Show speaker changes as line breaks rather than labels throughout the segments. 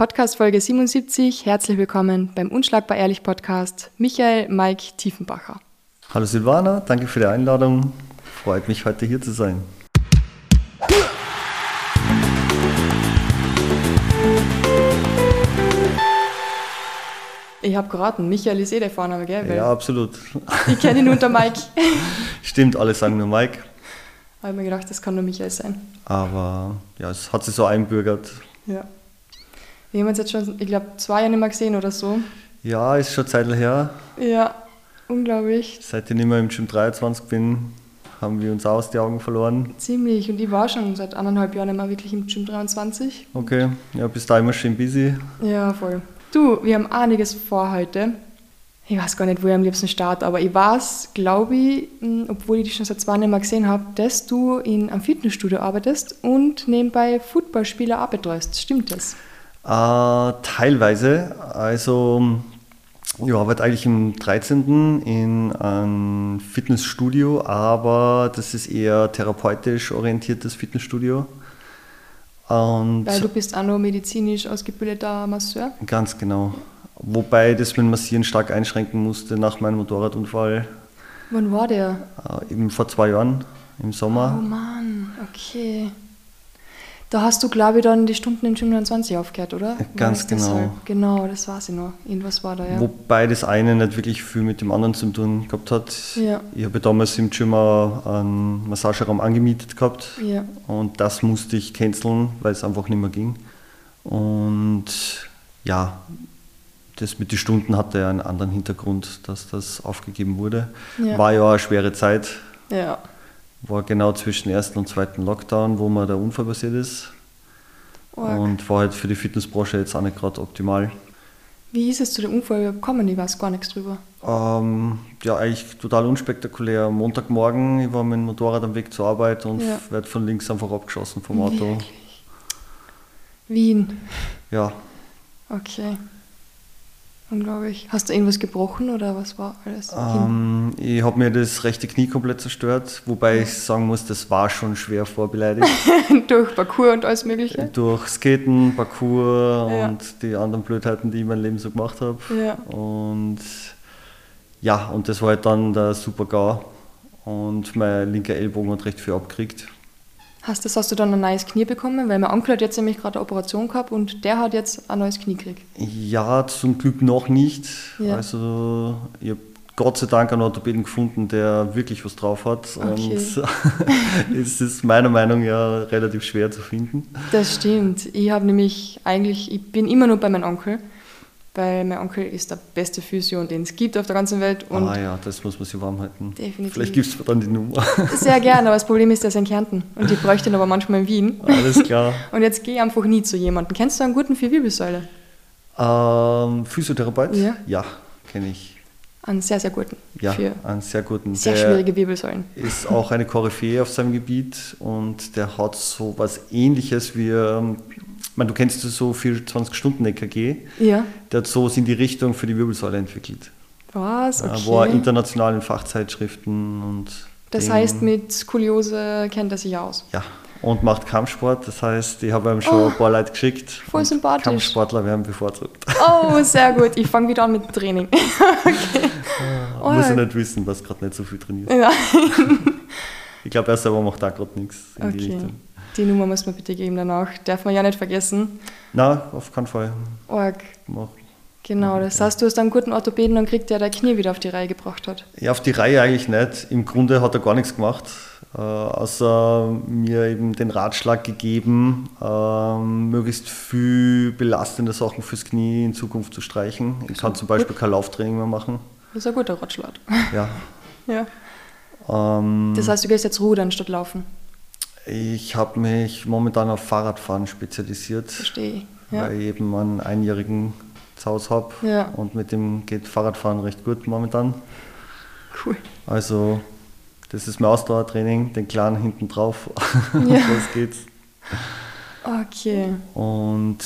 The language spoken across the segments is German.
Podcast Folge 77. Herzlich willkommen beim Unschlagbar Ehrlich Podcast. Michael Mike Tiefenbacher.
Hallo Silvana, danke für die Einladung. Freut mich, heute hier zu sein.
Ich habe geraten, Michael ist eh der Vorname, gell? Weil
Ja, absolut.
Ich kenne ihn unter Mike.
Stimmt, alle sagen nur Mike.
habe mir gedacht, das kann nur Michael sein.
Aber ja, es hat sich so einbürgert.
Ja. Wir haben uns jetzt schon, ich glaube, zwei Jahre nicht mehr gesehen oder so.
Ja, ist schon Zeit her.
Ja, unglaublich.
Seit ich nicht mehr im Gym 23 bin, haben wir uns auch aus die Augen verloren.
Ziemlich. Und ich war schon seit anderthalb Jahren nicht mehr wirklich im Gym 23.
Okay, ja, bis da immer schön busy.
Ja, voll. Du, wir haben einiges vor heute. Ich weiß gar nicht, wo ich am liebsten starte, aber ich weiß, glaube ich, mh, obwohl ich dich schon seit zwei Jahren nicht mehr gesehen habe, dass du in einem Fitnessstudio arbeitest und nebenbei Footballspieler auch betreust. Stimmt das?
Äh, teilweise. Also, ich arbeite eigentlich im 13. in einem Fitnessstudio, aber das ist eher therapeutisch orientiertes Fitnessstudio. Und
Weil du bist auch noch medizinisch ausgebildeter Masseur.
Ganz genau. Wobei das mit dem Massieren stark einschränken musste nach meinem Motorradunfall,
Wann war der?
äh, eben vor zwei Jahren im
Oh
Sommer.
Mann, okay. Da hast du, glaube ich, dann die Stunden im Gym 29 aufgehört, oder?
Ganz
War
genau.
deshalb? Genau, das weiß ich noch. Irgendwas war da, ja.
Wobei das eine nicht wirklich viel mit dem anderen zu tun gehabt hat.
Ja.
Ich habe damals im Gym einen Massageraum angemietet gehabt
Ja.
und das musste ich canceln, weil es einfach nicht mehr ging. Und ja, das mit den Stunden hatte ja einen anderen Hintergrund, dass das aufgegeben wurde.
Ja.
War ja eine schwere Zeit,
Ja.
War genau zwischen ersten und zweiten Lockdown, wo mir der Unfall passiert ist.
Org.
Und war halt für die Fitnessbranche jetzt auch nicht gerade optimal.
Wie ist es zu dem Unfall gekommen? Ich weiß gar nichts drüber.
Ähm, ja, eigentlich total unspektakulär. Montagmorgen, ich war mit dem Motorrad am Weg zur Arbeit und
Ja.
werde von links einfach abgeschossen vom Auto.
Wirklich? Wien.
Ja,
Okay. Unglaublich. Hast du irgendwas gebrochen oder was war alles?
ähm, ich habe mir das rechte Knie komplett zerstört, wobei ich sagen muss, das war schon schwer vorbeleidigt.
Durch Parcours und alles Mögliche?
Durch Skaten, Parkour
Ja.
und die anderen Blödheiten, die ich mein Leben so gemacht habe.
Ja.
Und ja, und das war halt dann der super GAU. Und mein linker Ellbogen hat recht viel abgekriegt.
Hast, das, hast du dann ein neues Knie bekommen? Weil mein Onkel hat jetzt nämlich gerade eine Operation gehabt und der hat jetzt ein neues Knie gekriegt.
Ja, zum Glück noch nicht.
Ja.
Also ich habe Gott sei Dank einen Orthopäden gefunden, der wirklich was drauf hat.
Okay.
Und es ist meiner Meinung nach relativ schwer zu finden.
Das stimmt. Ich habe nämlich eigentlich, ich bin immer nur bei meinem Onkel, weil mein Onkel ist der beste Physio, den es gibt auf der ganzen Welt. Und
ah ja, das muss man sich warm halten.
Definitiv.
Vielleicht gibst du dann die Nummer.
sehr gerne, aber das Problem ist, der ist in Kärnten und ich bräuchte ihn aber manchmal in Wien.
Alles klar.
Und jetzt gehe ich einfach nie zu jemandem. Kennst du einen guten für Wirbelsäule?
Ähm, Physiotherapeut?
Ja.
Ja, kenne ich.
Einen sehr, sehr guten.
Ja,
Für
einen sehr guten.
sehr
Der
schwierige Wirbelsäulen.
ist auch eine Koryphäe auf seinem Gebiet und der hat so was ähnliches wie, ähm, meine, du kennst so 24-Stunden-EKG,
Ja.
der hat so in die Richtung für die Wirbelsäule entwickelt.
Was? Okay.
War international in Fachzeitschriften und.
das
den-
heißt, mit Skoliose kennt er sich aus.
Ja, und macht Kampfsport. Das heißt, ich habe ihm schon
Oh,
ein paar Leute geschickt.
voll sympathisch.
Kampfsportler werden bevorzugt.
Oh, sehr gut. Ich fange wieder an mit Training. Oh,
Muss
ja.
er nicht wissen, was gerade nicht so viel trainiert.
ja.
Ich glaube, er selber macht da gerade nichts in die
Okay.
Richtung.
Die Nummer muss man bitte geben danach. Darf man ja nicht vergessen.
Na, auf keinen Fall.
Org.
Mach.
Genau, das heißt, du hast einen guten Orthopäden und kriegt der dein Knie wieder auf die Reihe gebracht hat.
Ja, auf die Reihe eigentlich nicht. Im Grunde hat er gar nichts gemacht, äh, außer mir eben den Ratschlag gegeben, ähm, möglichst viel belastende Sachen fürs Knie in Zukunft zu streichen. Ich kann zum Beispiel kein Lauftraining mehr machen.
Das ist ein guter Ratschlag.
Ja.
Ja.
Ähm,
Das heißt, du gehst jetzt rudern statt laufen.
Ich habe mich momentan auf Fahrradfahren spezialisiert,
Verstehe. Ja.
weil ich eben einen Einjährigen zu Hause habe
Ja.
und mit dem geht Fahrradfahren recht gut momentan.
Cool.
Also das ist mein Ausdauertraining, den Kleinen hinten drauf.
Ja.
Los geht's.
Okay.
Und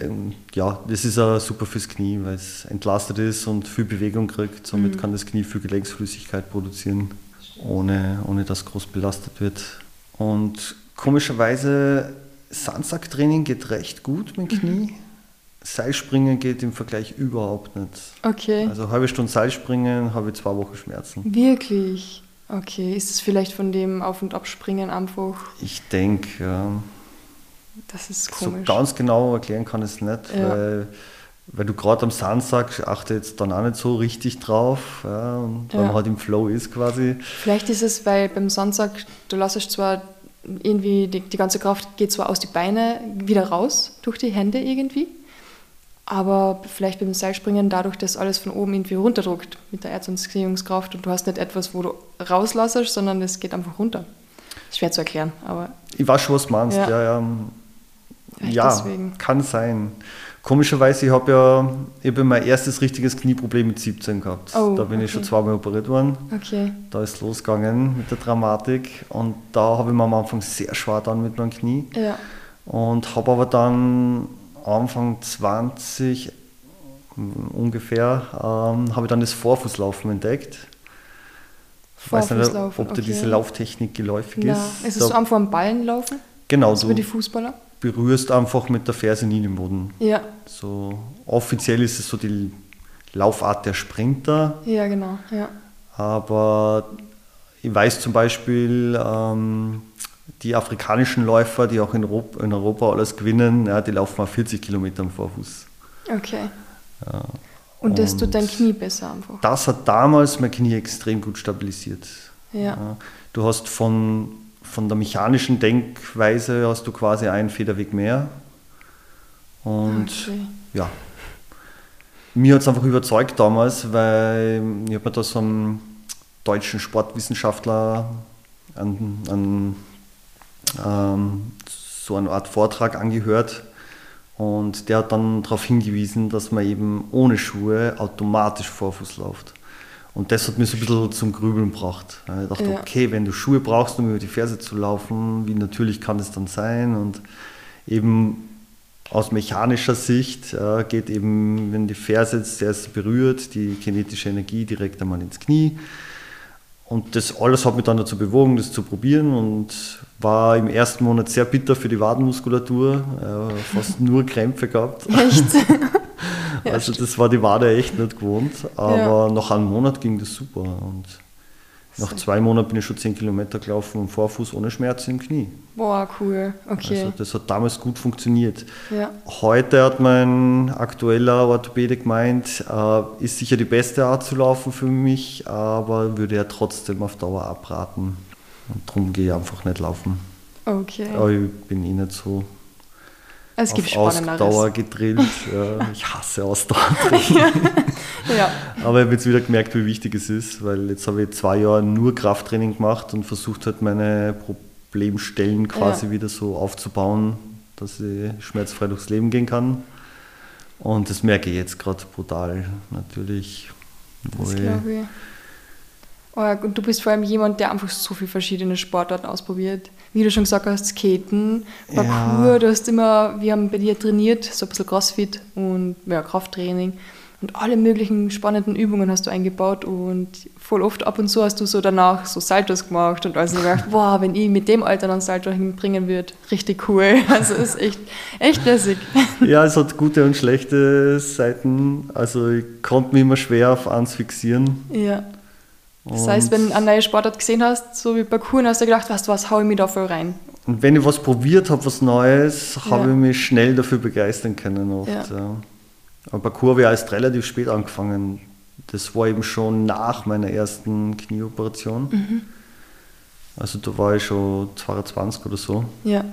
ähm, ja, das ist auch super fürs Knie, weil es entlastet ist und viel Bewegung kriegt. Somit
Mhm.
kann das Knie viel Gelenksflüssigkeit produzieren, ohne, ohne dass groß belastet wird. Und komischerweise, Sandsacktraining geht recht gut mit dem Knie. Seilspringen geht im Vergleich überhaupt nicht.
Okay.
Also halbe Stunde Seilspringen habe ich zwei Wochen Schmerzen.
Wirklich? Okay. Ist es vielleicht von dem Auf- und Abspringen einfach?
Ich denke, ja.
Das ist
So
komisch.
ganz genau erklären kann ich es nicht,
Ja.
weil, weil du gerade am Sand sagst, achte jetzt dann auch nicht so richtig drauf. Ja, und wenn
Ja.
man halt im Flow ist quasi.
Vielleicht ist es, weil beim Sandsack, du lässt zwar irgendwie, die, die ganze Kraft geht zwar aus die Beine wieder raus, durch die Hände irgendwie, aber vielleicht beim Seilspringen dadurch, dass alles von oben irgendwie runterdruckt mit der Erdanziehungskraft und du hast nicht etwas, wo du rauslässt, sondern es geht einfach runter. Schwer zu erklären, aber
Ich weiß schon, was du meinst.
Ja.
Ja, ja, ja kann sein. Komischerweise, ich habe ja ich hab ja mein erstes richtiges Knieproblem mit 17 gehabt.
Oh,
da bin ich
okay.
schon zweimal operiert worden.
okay.
Da ist es losgegangen mit der Dramatik. Und da habe ich mir am Anfang sehr schwer dann mit meinem Knie.
Ja,
Und habe aber dann Anfang 20 mm, ungefähr, ähm, habe ich dann das Vorfußlaufen entdeckt. Ich weiß nicht,
Vorfußlaufen,
ob dir
okay.
diese Lauftechnik geläufig
Na,
ist.
ist es
Da-
so am Ballen laufen?
genau,
So
du
wie die Fußballer?
Berührst einfach mit der Ferse nie den Boden.
Ja,
So offiziell ist es so die Laufart der Sprinter,
ja, genau. Ja.
aber ich weiß zum Beispiel, ähm, die afrikanischen Läufer, die auch in Europa, in Europa alles gewinnen, ja, die laufen auf 40 Kilometer am Vorfuß.
Okay. Und das tut dein
und-
Knie besser einfach.
Das hat damals mein Knie extrem gut stabilisiert.
Ja.
Du hast von, von der mechanischen Denkweise hast du quasi einen Federweg mehr. Und
Okay.
ja, mir hat es einfach überzeugt damals, weil ich habe mir da so einen deutschen Sportwissenschaftler an, an ähm, so eine Art Vortrag angehört und der hat dann darauf hingewiesen, dass man eben ohne Schuhe automatisch Vorfuß läuft. Und das hat mich so ein bisschen zum Grübeln gebracht. Ich dachte,
Ja.
okay, wenn du Schuhe brauchst, um über die Ferse zu laufen, wie natürlich kann das dann sein? Und eben aus mechanischer Sicht äh, geht eben, wenn die Ferse jetzt erst berührt, die kinetische Energie direkt einmal ins Knie. Und das alles hat mich dann dazu bewogen, das zu probieren und war im ersten Monat sehr bitter für die Wadenmuskulatur, äh, fast nur Krämpfe gehabt.
Echt? Ja,
also das war die Wade echt nicht gewohnt, aber
Ja.
nach einem Monat ging das super und nach
So.
zwei Monaten bin ich schon 10 Kilometer gelaufen am Vorfuß ohne Schmerzen im Knie.
Boah, cool. Okay.
Also das hat damals gut funktioniert.
ja.
Heute hat mein aktueller Orthopäde gemeint, äh, ist sicher die beste Art zu laufen für mich, aber würde er trotzdem auf Dauer abraten. Und darum gehe ich einfach nicht laufen.
Okay.
Aber ich bin eh nicht so
es gibt
auf. Ausdauer gedrillt. ja, ich hasse Ausdauertraining.
Ja.
Aber ich habe jetzt wieder gemerkt, wie wichtig es ist, weil jetzt habe ich zwei Jahre nur Krafttraining gemacht und versucht halt meine Problemstellen quasi
Ja.
wieder so aufzubauen, dass ich schmerzfrei durchs Leben gehen kann. Und das merke ich jetzt gerade brutal natürlich.
Das glaube ich. Oh, und du bist vor allem jemand, der einfach so viele verschiedene Sportarten ausprobiert. Wie du schon gesagt hast, Skaten, Parkour,
Ja.
du hast immer, wir haben bei dir trainiert, so ein bisschen Crossfit und ja, Krafttraining. Und alle möglichen spannenden Übungen hast du eingebaut und voll oft ab und zu hast du so danach so Saltos gemacht und alles und gedacht, boah, wenn ich mit dem Alter einen Salto hinbringen würde, richtig cool. Also ist echt, echt lässig.
ja, es hat gute und schlechte Seiten. Also ich konnte mich immer schwer auf eins fixieren.
Ja. Das heißt, wenn du eine neue Sportart gesehen hast, so wie Parkour, hast du gedacht, weißt du was, hau ich mich da voll rein.
Und wenn ich was probiert habe, was Neues,
Ja.
habe ich mich schnell dafür begeistern können oft.
Ja.
Ja. Aber Parkour habe ich erst relativ spät angefangen. Das war eben schon nach meiner ersten Knieoperation.
Mhm.
Also da war ich schon 22 oder so.
Ja.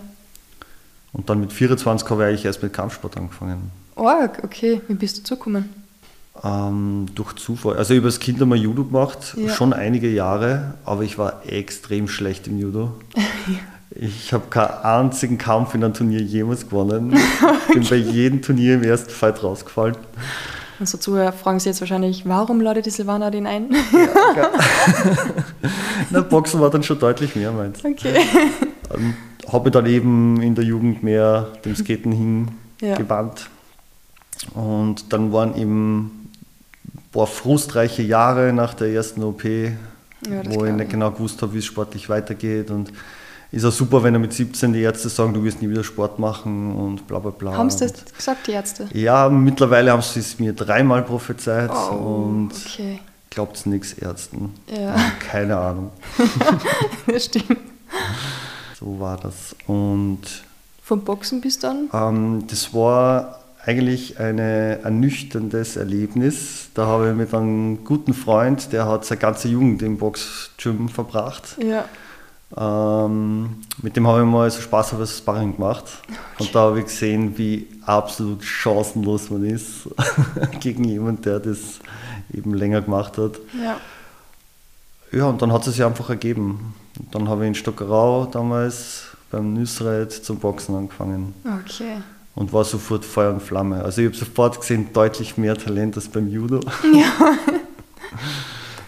Und dann mit 24 habe ich eigentlich erst mit Kampfsport angefangen.
Org, okay. Wie bist du zugekommen?
Ähm, durch Zufall. Also habe als Kind einmal Judo gemacht,
Ja.
schon einige Jahre, aber ich war extrem schlecht im Judo. Ich habe keinen einzigen Kampf in einem Turnier jemals gewonnen. Bin bei jedem Turnier im ersten Fight rausgefallen.
Unsere Zuhörer fragen sich jetzt wahrscheinlich, warum ladet die Silvana den ein?
Na, Boxen war dann schon deutlich mehr meins.
okay.
Ähm, habe dann eben in der Jugend mehr dem Skaten
Ja.
hingewandt. Und dann waren eben boah, frustreiche Jahre nach der ersten OP,
Ja,
wo ich nicht
ich.
genau gewusst habe, wie es sportlich weitergeht. Und ist auch super, wenn er mit 17 die Ärzte sagen, du wirst nie wieder Sport machen und bla bla bla.
Haben sie das gesagt, die Ärzte?
Ja, mittlerweile haben sie es mir dreimal prophezeit
Oh,
und
okay.
glaubt nichts Ärzten.
Ja.
Keine Ahnung.
Das stimmt.
So war das. Und
Vom Boxen bis dann?
ähm, das war eigentlich eine ernüchterndes Erlebnis. Da habe ich mit einem guten Freund, der hat seine ganze Jugend im Boxgym verbracht.
Ja.
Ähm, mit dem habe ich mal so Spaß auf das Sparring gemacht. Und da habe ich gesehen, wie absolut chancenlos man ist gegen jemanden, der das eben länger gemacht hat.
Ja.
Ja, und dann hat es sich einfach ergeben. Und dann habe ich in Stockerau damals beim Nüsred zum Boxen angefangen
Okay.
Und war sofort Feuer und Flamme. Also ich habe sofort gesehen, deutlich mehr Talent als beim Judo.
Ja.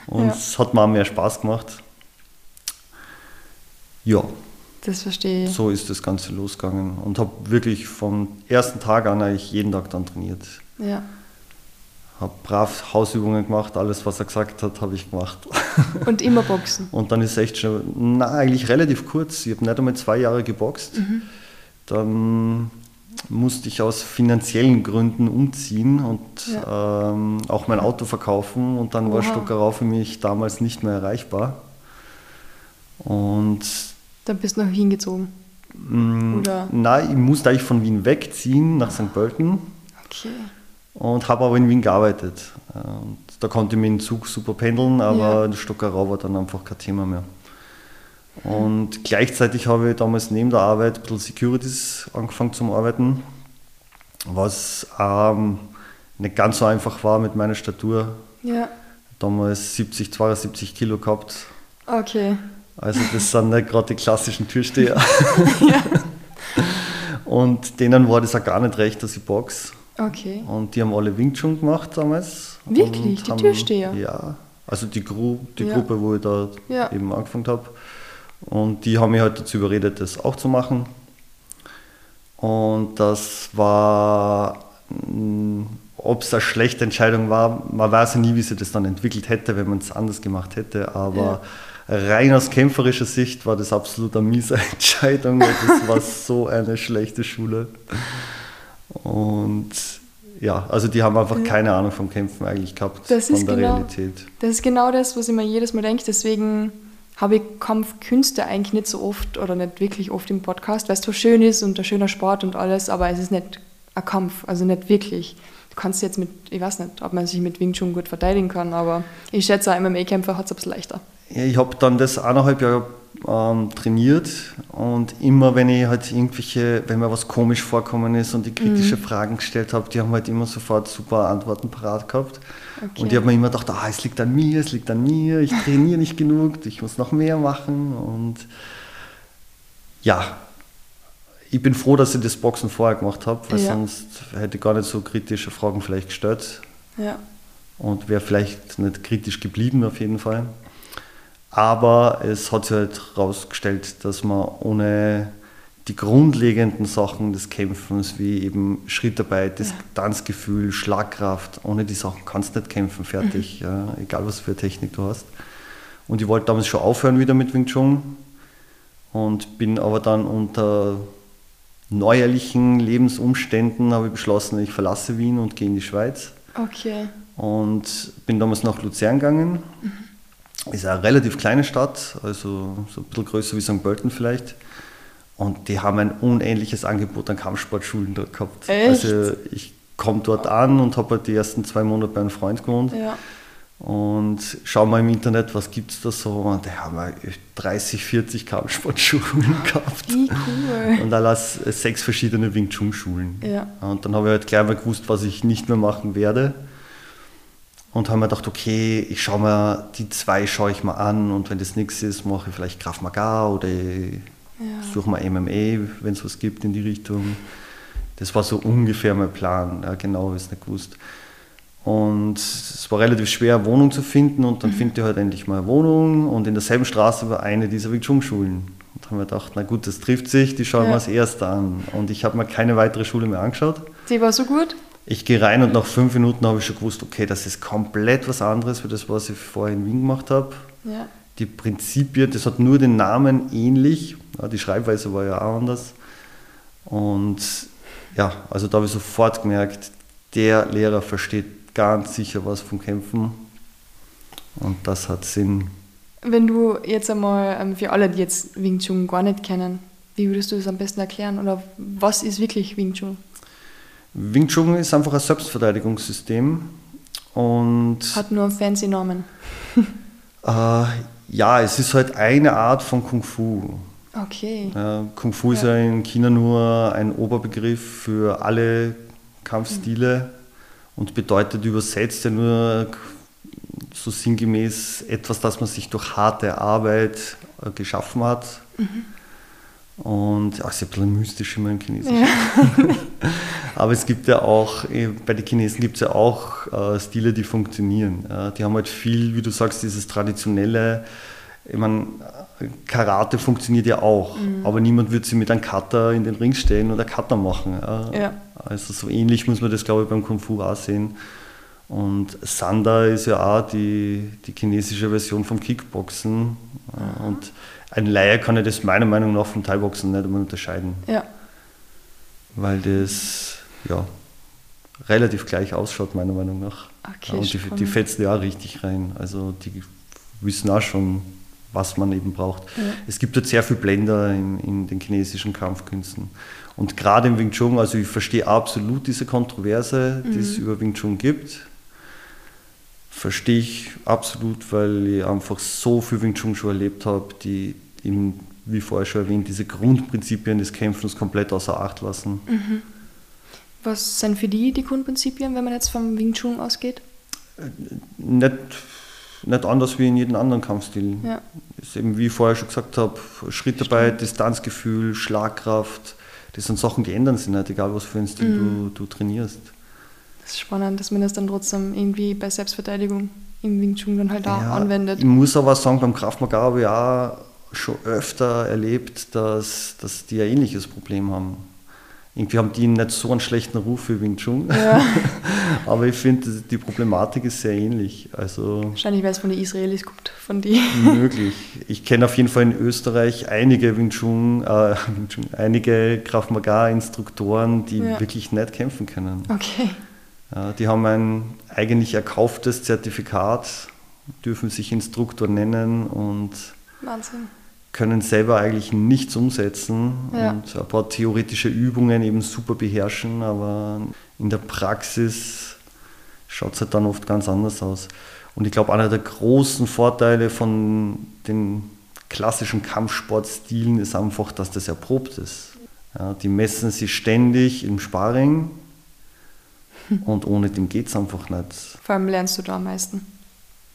Und
Ja.
es hat mir auch mehr Spaß gemacht. Ja,
Das verstehe ich.
so ist das Ganze losgegangen und habe wirklich vom ersten Tag an eigentlich jeden Tag dann trainiert.
Ja.
Habe brav Hausübungen gemacht, alles was er gesagt hat, habe ich gemacht.
Und immer Boxen.
Und dann ist echt schon, na eigentlich relativ kurz, ich habe nicht einmal zwei Jahre geboxt.
Mhm.
Dann musste ich aus finanziellen Gründen umziehen und ähm, auch mein Auto verkaufen und dann war
Oha.
Stockerau für mich damals nicht mehr erreichbar. Und
Dann bist du noch hingezogen.
mh,
Oder?
nein, ich musste eigentlich von Wien wegziehen nach St. Pölten
Okay.
und habe aber in Wien gearbeitet. Äh, Und da konnte ich mit dem Zug super pendeln, aber
Ja.
Stockerau war dann einfach kein Thema mehr. Und gleichzeitig habe ich damals neben der Arbeit ein bisschen Securities angefangen zu arbeiten, was ähm, nicht ganz so einfach war mit meiner Statur.
Ja.
Damals 70, 72 Kilo gehabt.
Okay.
Also das sind nicht gerade die klassischen Türsteher. Und denen war das auch gar nicht recht, dass ich box.
Okay.
Und die haben alle Wing Chun gemacht damals.
Wirklich? Die
haben-
Türsteher?
Ja, also die, Gru die
Ja.
Gruppe, wo ich da
Ja.
eben angefangen habe. Und die haben mich halt dazu überredet, das auch zu machen. Und das war, ob es eine schlechte Entscheidung war, man weiß ja nie, wie sich das dann entwickelt hätte, wenn man es anders gemacht hätte. Aber rein aus kämpferischer Sicht war das absolut eine miese Entscheidung. weil Das war so eine schlechte Schule. Und ja, also die haben einfach keine Ahnung vom Kämpfen eigentlich gehabt,
Das
von
ist
der
genau-
Realität.
Das ist genau das, was ich mir jedes Mal denke. Deswegen habe ich Kampfkünste eigentlich nicht so oft oder nicht wirklich oft im Podcast, weil es zwar schön ist und ein schöner Sport und alles, aber es ist nicht ein Kampf, also nicht wirklich. Du kannst jetzt mit, ich weiß nicht, ob man sich mit Wing Chun gut verteidigen kann, aber ich schätze, ein MMA-Kämpfer hat es ein bisschen leichter.
Ich habe dann das eineinhalb Jahre ähm, trainiert und immer wenn ich halt irgendwelche, wenn mir was komisch vorkommen ist und die kritische Fragen gestellt habe, die haben halt immer sofort super Antworten parat gehabt.
Okay.
Und ich habe mir immer gedacht, ah, es liegt an mir, es liegt an mir, ich trainiere nicht genug, ich muss noch mehr machen und ja, ich bin froh, dass ich das Boxen vorher gemacht habe, weil
Ja.
sonst hätte ich gar nicht so kritische Fragen vielleicht gestellt
Ja,
und wäre vielleicht nicht kritisch geblieben auf jeden Fall. Aber es hat sich halt herausgestellt, dass man ohne die grundlegenden Sachen des Kämpfens, wie eben Schrittarbeit, Distanzgefühl, Schlagkraft, ohne die Sachen kannst du nicht kämpfen, fertig, ja, egal was für Technik du hast. Und ich wollte damals schon aufhören wieder mit Wing Chun und bin aber dann unter neuerlichen Lebensumständen habe ich beschlossen, ich verlasse Wien und gehe in die Schweiz
okay.
und bin damals nach Luzern gegangen. Ist eine relativ kleine Stadt, also so ein bisschen größer wie St. Pölten vielleicht. Und die haben ein unähnliches Angebot an Kampfsportschulen dort gehabt.
Echt?
Also ich komme dort an und habe halt die ersten zwei Monate bei einem Freund gewohnt
Ja,
und schau mal im Internet, was gibt es da so. Und da haben wir 30, 40 Kampfsportschulen gehabt.
wie cool.
Und alles sechs verschiedene Wing Chun Schulen.
Ja.
Und dann habe ich halt gleich mal gewusst, was ich nicht mehr machen werde. Und habe mir gedacht, okay, ich schaue mir, die zwei schaue ich mal an und wenn das nichts ist, mache ich vielleicht Krav Maga oder ich suche mal MMA, wenn es was gibt in die Richtung. Das war so ungefähr mein Plan, ja, genau es nicht gewusst. Und es war relativ schwer, eine Wohnung zu finden und dann finde ich halt endlich mal eine Wohnung und in derselben Straße war eine dieser Wing Chun Schulen. Und haben wir gedacht, na gut, das trifft sich, die schauen
Ja.
wir als erste an. Und ich habe mir keine weitere Schule mehr angeschaut.
Die war so gut?
Ich gehe rein und nach fünf Minuten habe ich schon gewusst, okay, das ist komplett was anderes für das, was ich vorher in Wien gemacht habe.
Ja.
die Prinzipien, das hat nur den Namen ähnlich, die Schreibweise war ja auch anders. Und ja, also da habe ich sofort gemerkt, der Lehrer versteht ganz sicher was vom Kämpfen und das hat Sinn.
Wenn du jetzt einmal ähm, für alle, die jetzt Wing Chun gar nicht kennen, wie würdest du das am besten erklären oder was ist wirklich Wing Chun?
Wing Chun ist einfach ein Selbstverteidigungssystem und
hat nur einen fancy Namen.
äh, ja, es ist halt eine Art von Kung Fu.
Okay.
Ja, Kung Fu ja. ist ja in China nur ein Oberbegriff für alle Kampfstile mhm. und bedeutet übersetzt ja nur so sinngemäß etwas, das man sich durch harte Arbeit äh, geschaffen hat. Mhm. Und ja, ist ja ein bisschen mystisch immer im Chinesischen. Ja. Aber es gibt ja auch, äh, bei den Chinesen gibt es ja auch äh, Stile, die funktionieren. Ja, die haben halt viel, wie du sagst, dieses traditionelle, ich meine, Karate funktioniert ja auch, mhm. aber niemand wird sie mit einem Cutter in den Ring stellen oder Cutter machen. Ja. Also so ähnlich muss man das, glaube ich, beim Kung Fu auch sehen. Und Sanda ist ja auch die, die chinesische Version vom Kickboxen. Mhm. Und ein Laie kann ja das meiner Meinung nach vom Thai-Boxen nicht einmal unterscheiden.
Ja.
Weil das ja relativ gleich ausschaut, meiner Meinung nach.
Okay,
ja, und die, die fetzen ja auch richtig rein. Also die wissen auch schon, was man eben braucht. Ja. Es gibt dort sehr viele Blender in, in, den chinesischen Kampfkünsten. Und gerade im Wing Chun, also ich verstehe absolut diese Kontroverse, die mhm. es über Wing Chun gibt. Verstehe ich absolut, weil ich einfach so viel Wing Chun schon erlebt habe, die eben, wie vorher schon erwähnt, diese Grundprinzipien des Kämpfens komplett außer Acht lassen.
Mhm. Was sind für die die Grundprinzipien, wenn man jetzt vom Wing Chun ausgeht?
Äh, nicht, nicht anders wie in jedem anderen Kampfstil. Ja. Ist eben, wie ich vorher schon gesagt habe, Schrittarbeit, Distanzgefühl, Schlagkraft, das sind Sachen, die ändern sich nicht, egal was für einen Stil mhm. du, du trainierst.
Das ist spannend, dass man das dann trotzdem irgendwie bei Selbstverteidigung im Wing Chun dann halt auch ja, anwendet.
Ich muss aber sagen, beim Krav Maga habe ich auch schon öfter erlebt, dass, dass die ein ähnliches Problem haben. Irgendwie haben die nicht so einen schlechten Ruf wie Wing Chun. Ja. aber ich finde, die Problematik ist sehr ähnlich. Also
Wahrscheinlich, weil es von den Israelis kommt, von die.
Möglich. Ich kenne auf jeden Fall in Österreich einige Wing Chun, äh, einige Krav Maga Instruktoren, die ja. wirklich nicht kämpfen können.
Okay.
Ja, die haben ein eigentlich erkauftes Zertifikat, dürfen sich Instruktor nennen und
Wahnsinn.
können selber eigentlich nichts umsetzen ja. und ein paar theoretische Übungen eben super beherrschen, aber in der Praxis schaut es halt dann oft ganz anders aus. Und ich glaube, einer der großen Vorteile von den klassischen Kampfsportstilen ist einfach, dass das erprobt ist. Ja, die messen sich ständig im Sparring und ohne dem geht es einfach nicht.
Vor allem lernst du da am meisten.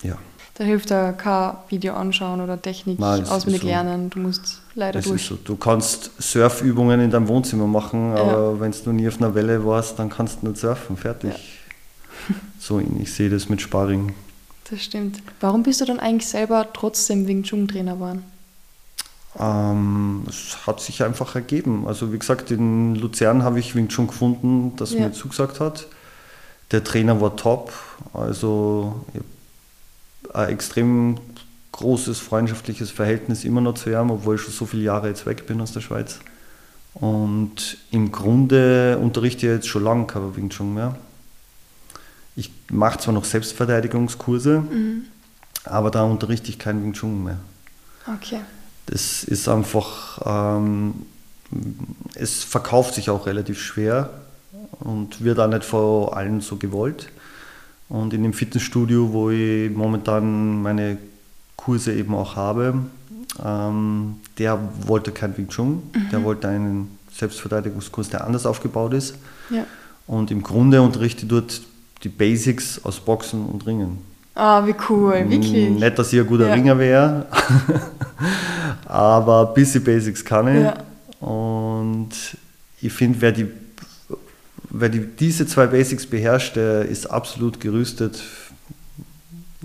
Ja.
Da hilft da kein Video anschauen oder Technik Nein, auswendig so. lernen. Du musst leider es durch.
So. Du kannst Surfübungen in deinem Wohnzimmer machen, ja. aber wenn du nie auf einer Welle warst, dann kannst du nicht surfen. Fertig. Ja. so, ich sehe das mit Sparring.
Das stimmt. Warum bist du dann eigentlich selber trotzdem Wing Chun Trainer geworden?
Ähm, es hat sich einfach ergeben. Also wie gesagt, in Luzern habe ich Wing Chun gefunden, das ja. mir zugesagt hat. Der Trainer war top, also ein extrem großes freundschaftliches Verhältnis immer noch zu ihm, obwohl ich schon so viele Jahre jetzt weg bin aus der Schweiz. Und im Grunde unterrichte ich jetzt schon lange kein Wing Chun mehr. Ich mache zwar noch Selbstverteidigungskurse, mhm. aber da unterrichte ich kein Wing Chun mehr.
Okay.
Das ist einfach, ähm, es verkauft sich auch relativ schwer und wird auch nicht von allen so gewollt. Und in dem Fitnessstudio, wo ich momentan meine Kurse eben auch habe, ähm, der wollte kein Wing Chun, mhm. der wollte einen Selbstverteidigungskurs, der anders aufgebaut ist.
Ja.
Und im Grunde unterrichte ich dort die Basics aus Boxen und Ringen.
Ah, wie cool, wirklich.
Nicht, dass ich ein guter ja. Ringer wäre, aber ein bisschen Basics kann ich. Ja. Und ich finde, wer die wer die, diese zwei Basics beherrscht, der ist absolut gerüstet.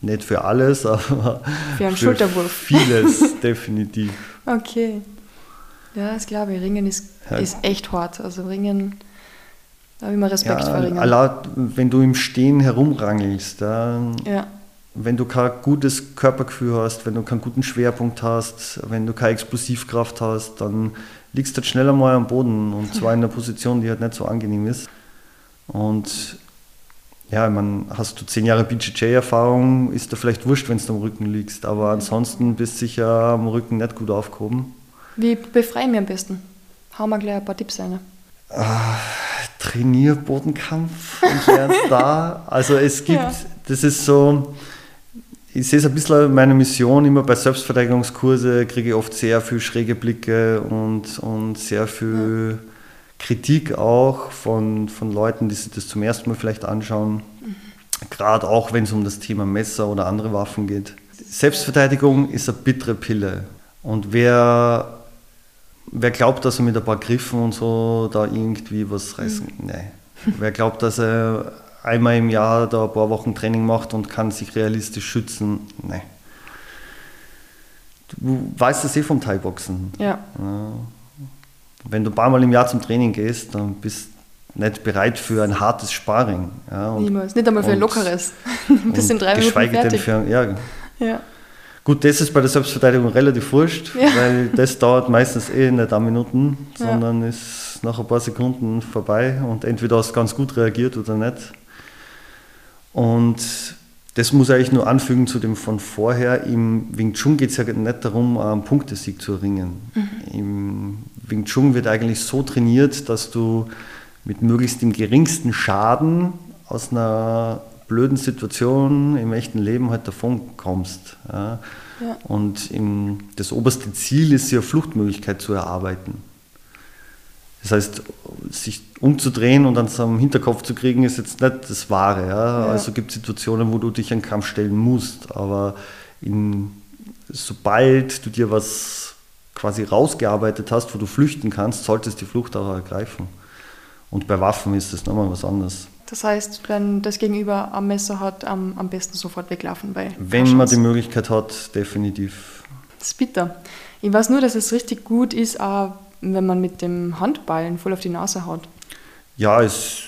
Nicht für alles, aber
für, einen für
vieles definitiv.
Okay. Ja, das glaube ich. Ringen ist, ja. ist echt hart. Also Ringen, da habe ich immer Respekt ja, vor Ringen.
Allein, wenn du im Stehen herumrangelst, dann
ja.
wenn du kein gutes Körpergefühl hast, wenn du keinen guten Schwerpunkt hast, wenn du keine Explosivkraft hast, dann liegst du halt schneller mal am Boden und zwar in einer Position, die halt nicht so angenehm ist. Und ja, man hast du zehn Jahre BJJ-Erfahrung, ist da vielleicht wurscht, wenn du am Rücken liegst, aber ansonsten bist du sicher am Rücken nicht gut aufgehoben.
Wie befreien wir am besten? Hau mal gleich ein paar Tipps rein.
Ah, trainier Bodenkampf und lernst da. Also es gibt, ja. das ist so, ich sehe es ein bisschen meine Mission, immer bei Selbstverteidigungskurse kriege ich oft sehr viel schräge Blicke und, und sehr viel ja. Kritik auch von, von Leuten, die sich das zum ersten Mal vielleicht anschauen. Mhm. Gerade auch, wenn es um das Thema Messer oder andere Waffen geht. Selbstverteidigung ist eine bittere Pille. Und wer wer glaubt, dass er mit ein paar Griffen und so da irgendwie was reißen kann? Mhm. Nein. wer glaubt, dass er einmal im Jahr da ein paar Wochen Training macht und kann sich realistisch schützen? Nein. Du weißt das eh vom Thai-Boxen.
Ja.
ja. Wenn du ein paar Mal im Jahr zum Training gehst, dann bist du nicht bereit für ein hartes Sparring. Ja,
und, Niemals. Nicht einmal für ein lockeres. ein bisschen drei Minuten fertig. Für,
ja. ja. Gut, das ist bei der Selbstverteidigung relativ wurscht, ja. weil das dauert meistens eh nicht ein Minuten, sondern ja. ist nach ein paar Sekunden vorbei und entweder hast du ganz gut reagiert oder nicht. Und das muss ich eigentlich nur anfügen zu dem von vorher. Im Wing Chun geht es ja nicht darum, einen Punktesieg zu erringen. Mhm. Im Wing Chun wird eigentlich so trainiert, dass du mit möglichst dem geringsten Schaden aus einer blöden Situation im echten Leben halt davon kommst. Ja. Ja. Und im, das oberste Ziel ist ja Fluchtmöglichkeit zu erarbeiten. Das heißt, sich umzudrehen und dann am Hinterkopf zu kriegen, ist jetzt nicht das Wahre. Ja? Ja. Also gibt es Situationen, wo du dich an Kampf stellen musst. Aber in, sobald du dir was quasi rausgearbeitet hast, wo du flüchten kannst, solltest du die Flucht auch ergreifen. Und bei Waffen ist das nochmal was anderes.
Das heißt, wenn das Gegenüber am Messer hat, am, am besten sofort weglaufen. Bei
wenn man die Möglichkeit hat, definitiv.
Das ist bitter. Ich weiß nur, dass es richtig gut ist, auch wenn man mit dem Handballen voll auf die Nase haut.
Ja, es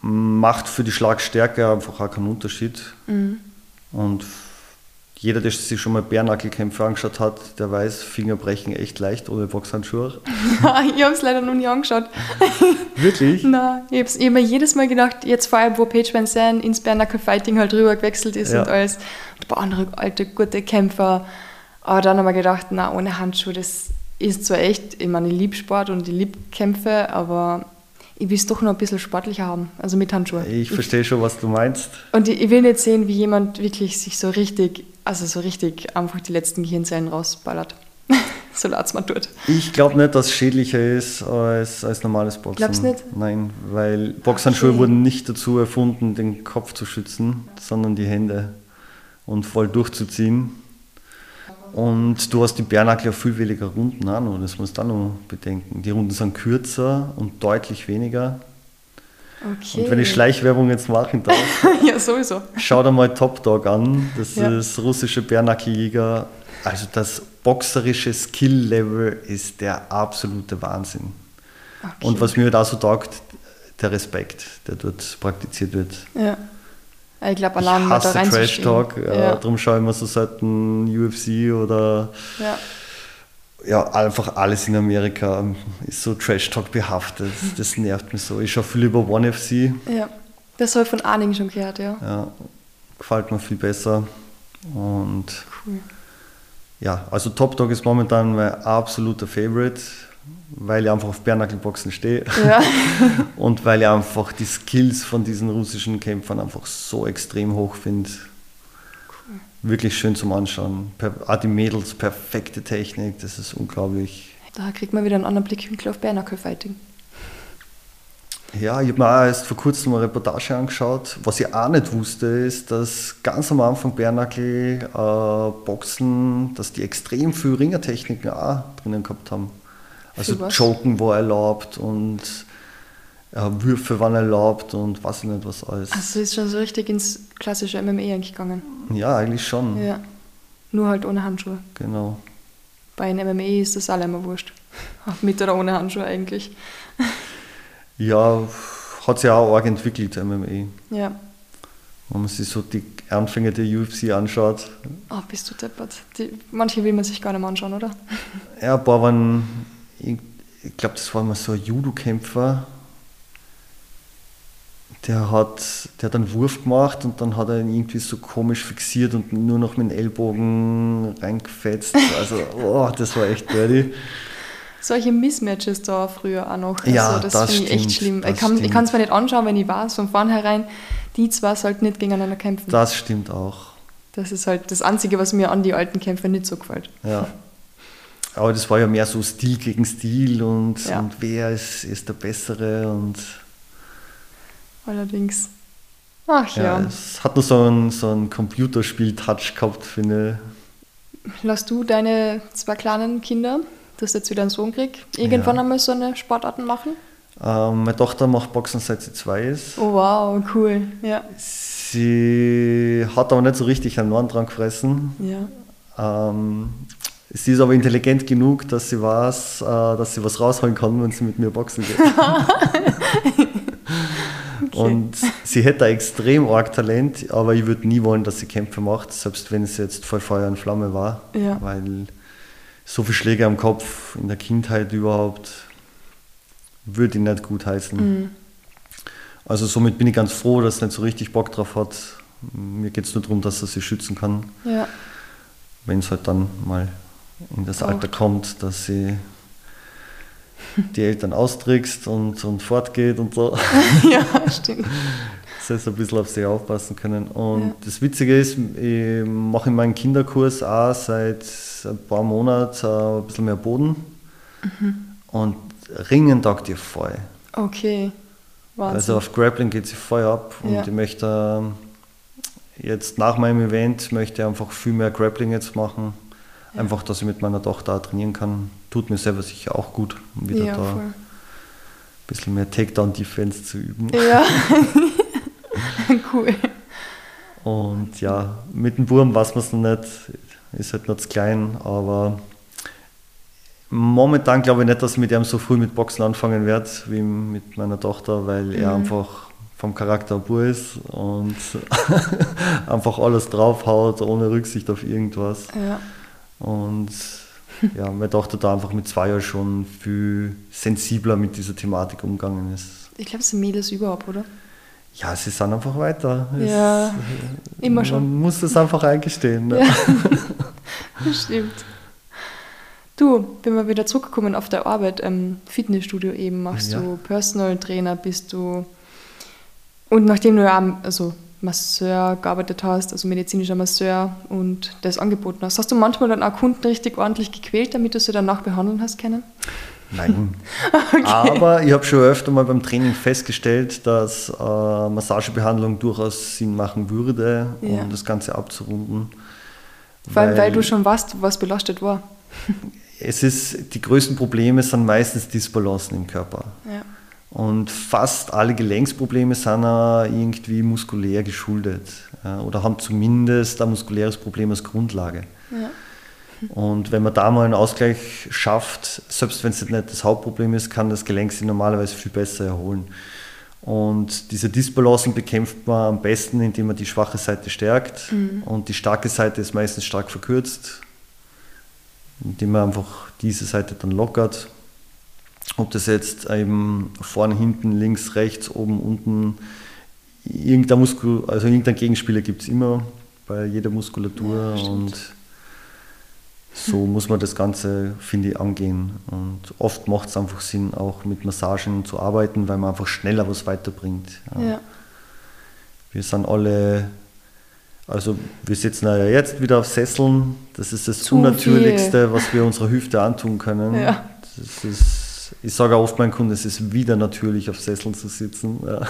macht für die Schlagstärke einfach auch keinen Unterschied. Mhm. Und jeder, der sich schon mal Bärnackelkämpfe angeschaut hat, der weiß, Finger brechen echt leicht ohne Boxhandschuhe.
ich habe es leider noch nie angeschaut.
Wirklich?
Nein, ich habe hab mir jedes Mal gedacht, jetzt vor allem, wo Paige Van Zandt ins Bärnackel Fighting halt rüber gewechselt ist ja. und alles, ein paar andere alte, gute Kämpfer. Aber dann haben wir gedacht, na ohne Handschuhe, das ist zwar echt, ich meine, ich liebe Sport und ich liebe Kämpfe, aber ich will es doch noch ein bisschen sportlicher haben, also mit Handschuhen.
Ich, ich verstehe schon, was du meinst.
Und ich, ich, will nicht sehen, wie jemand wirklich sich so richtig, also so richtig einfach die letzten Gehirnzellen rausballert. so laut es man tut.
Ich glaube nicht, dass es schädlicher ist als, als normales Boxen.
Glaubst du nicht?
Nein, weil Boxhandschuhe okay. wurden nicht dazu erfunden, den Kopf zu schützen, sondern die Hände und voll durchzuziehen. Und du hast die Bärnackel ja viel weniger Runden auch noch, das musst du auch noch bedenken. Die Runden sind kürzer und deutlich weniger. Okay. Und wenn ich Schleichwerbung jetzt machen darf,
ja, sowieso.
schau dir mal Top Dog an, das ja. ist russische Bärnackeljäger. Also das boxerische Skill-Level ist der absolute Wahnsinn. Okay. Und was mir da so taugt, der Respekt, der dort praktiziert wird.
Ja. Ich glaube, allein
ich hasse da Trash Talk, ja, ja. darum schaue ich mir so seit dem UFC oder ja. ja. einfach alles in Amerika ist so Trash Talk behaftet. Das nervt mich so. Ich schaue viel über One FC.
Ja, das habe ich von Arning schon gehört, ja.
Ja, gefällt mir viel besser. Und cool. ja, also Top Dog ist momentan mein absoluter Favorite weil ich einfach auf Bärnackelboxen stehe ja. und weil ich einfach die Skills von diesen russischen Kämpfern einfach so extrem hoch finde. Cool. Wirklich schön zum Anschauen. Auch die Mädels, perfekte Technik, das ist unglaublich.
Da kriegt man wieder einen anderen Blickwinkel auf Bärnackelfighting.
Ja, ich habe mir auch erst vor kurzem eine Reportage angeschaut. Was ich auch nicht wusste, ist, dass ganz am Anfang Bärnackel äh, Boxen, dass die extrem viel Ringertechniken auch drinnen gehabt haben. Also Joken war erlaubt und ja, Würfe waren erlaubt und was nicht was alles.
Also ist schon so richtig ins klassische MMA eigentlich gegangen.
Ja, eigentlich schon.
Ja. Nur halt ohne Handschuhe.
Genau.
Bei einem MMA ist das alle immer wurscht. Mit oder ohne Handschuhe eigentlich.
ja, hat sich auch arg entwickelt, MMA.
Ja.
wenn man sich so die Anfänge der UFC anschaut.
Oh, bist du deppert. Die, manche will man sich gar nicht mehr anschauen, oder?
Ja, ein paar waren, ich, ich glaube, das war immer so ein Judo-Kämpfer. Der hat, der hat einen Wurf gemacht und dann hat er ihn irgendwie so komisch fixiert und nur noch mit dem Ellbogen reingefetzt. Also, oh, das war echt dirty.
Solche Mismatches da früher auch noch. Also
Ja,
das,
das
finde ich echt schlimm. Ich kann es mir nicht anschauen, wenn ich weiß, von vornherein, die zwei sollten nicht gegeneinander kämpfen.
Das stimmt auch.
Das ist halt das Einzige, was mir an die alten Kämpfer nicht so gefällt.
Ja. Aber das war ja mehr so Stil gegen Stil und,
Ja.
und wer ist, ist der Bessere und
Allerdings. Ach
ja,
ja.
es hat nur so ein, so ein Computerspiel-Touch gehabt, finde
Lass du deine zwei kleinen Kinder, du hast jetzt wieder einen Sohn gekriegt, irgendwann
Ja.
einmal so eine Sportarten machen?
ähm, Meine Tochter macht Boxen seit sie zwei ist.
Oh wow, cool. Ja.
Sie hat aber nicht so richtig einen Ohren dran gefressen.
Ja.
Ähm, sie ist aber intelligent genug, dass sie weiß, äh, dass sie was rausholen kann, wenn sie mit mir boxen geht. Und sie hätte ein extrem arg Talent, aber ich würde nie wollen, dass sie Kämpfe macht, selbst wenn es jetzt voll Feuer und Flamme war.
Ja.
Weil so viele Schläge am Kopf in der Kindheit überhaupt würde ich nicht gut heißen.
Mhm.
Also somit bin ich ganz froh, dass sie nicht so richtig Bock drauf hat. Mir geht es nur darum, dass er sich schützen kann,
Ja.
wenn es halt dann mal in das
Braucht.
Alter kommt, dass sie die Eltern austrickst und, und fortgeht und so.
ja, stimmt.
Das heißt, ein bisschen auf sie aufpassen können. Und
Ja.
das Witzige ist, ich mache in meinem Kinderkurs auch seit ein paar Monaten ein bisschen mehr Boden.
Mhm.
Und Ringen taugt ihr voll.
Okay. Wahnsinn.
Also auf Grappling geht sie voll ab. Und
Ja.
ich möchte ähm, jetzt nach meinem Event möchte einfach viel mehr Grappling jetzt machen.
Ja.
Einfach, dass ich mit meiner Tochter trainieren kann. Tut mir selber sicher auch gut, um wieder
ja,
da ein
voll.
bisschen mehr Takedown-Defense zu üben.
Ja. cool.
Und ja, mit dem Wurm weiß man es noch nicht, ist halt noch zu klein, aber momentan glaube ich nicht, dass ich mit ihm so früh mit Boxen anfangen werde wie mit meiner Tochter, weil er
Mhm.
einfach vom Charakter ein Bur ist und einfach alles draufhaut, ohne Rücksicht auf irgendwas.
Ja.
Und ja, meine Tochter da einfach mit zwei Jahren schon viel sensibler mit dieser Thematik umgegangen ist.
Ich glaube, es sind Mädels überhaupt, oder?
Ja, sie sind einfach weiter. Es-
Ja, immer schon.
Man muss es einfach eingestehen. Ne?
Ja. Stimmt. Du, wenn wir wieder zurückkommen auf der Arbeit, ähm, Fitnessstudio eben, machst
Ja.
du Personal Trainer, bist du. Und nachdem du ja also Masseur gearbeitet hast, also medizinischer Masseur und das angeboten hast, hast du manchmal dann auch Kunden richtig ordentlich gequält, damit du sie danach behandeln hast können?
Nein. Aber ich habe schon öfter mal beim Training festgestellt, dass äh, Massagebehandlung durchaus Sinn machen würde, um
Ja.
das Ganze abzurunden.
Vor allem, weil du schon weißt, was belastet war.
Es ist, die größten Probleme sind meistens Disbalancen im Körper.
Ja.
Und fast alle Gelenksprobleme sind auch irgendwie muskulär geschuldet oder haben zumindest ein muskuläres Problem als Grundlage.
Ja.
Und wenn man da mal einen Ausgleich schafft, selbst wenn es nicht das Hauptproblem ist, kann das Gelenk sich normalerweise viel besser erholen. Und diese Disbalancen bekämpft man am besten, indem man die schwache Seite stärkt. Und die starke Seite ist meistens stark verkürzt, indem man einfach diese Seite dann lockert. Ob das jetzt eben vorne, hinten, links, rechts, oben, unten, irgendein, Muskul also irgendein Gegenspieler gibt es immer bei jeder Muskulatur.
Ja,
und so muss man das Ganze, finde ich, angehen. Und oft macht es einfach Sinn, auch mit Massagen zu arbeiten, weil man einfach schneller was weiterbringt.
Ja.
Wir sind alle, also wir sitzen ja jetzt wieder auf Sesseln. Das ist das Unnatürlichste, was wir unserer Hüfte antun können.
Ja.
Das ist, ich sage oft meinen Kunden, es ist wieder natürlich auf Sesseln zu sitzen. Ja.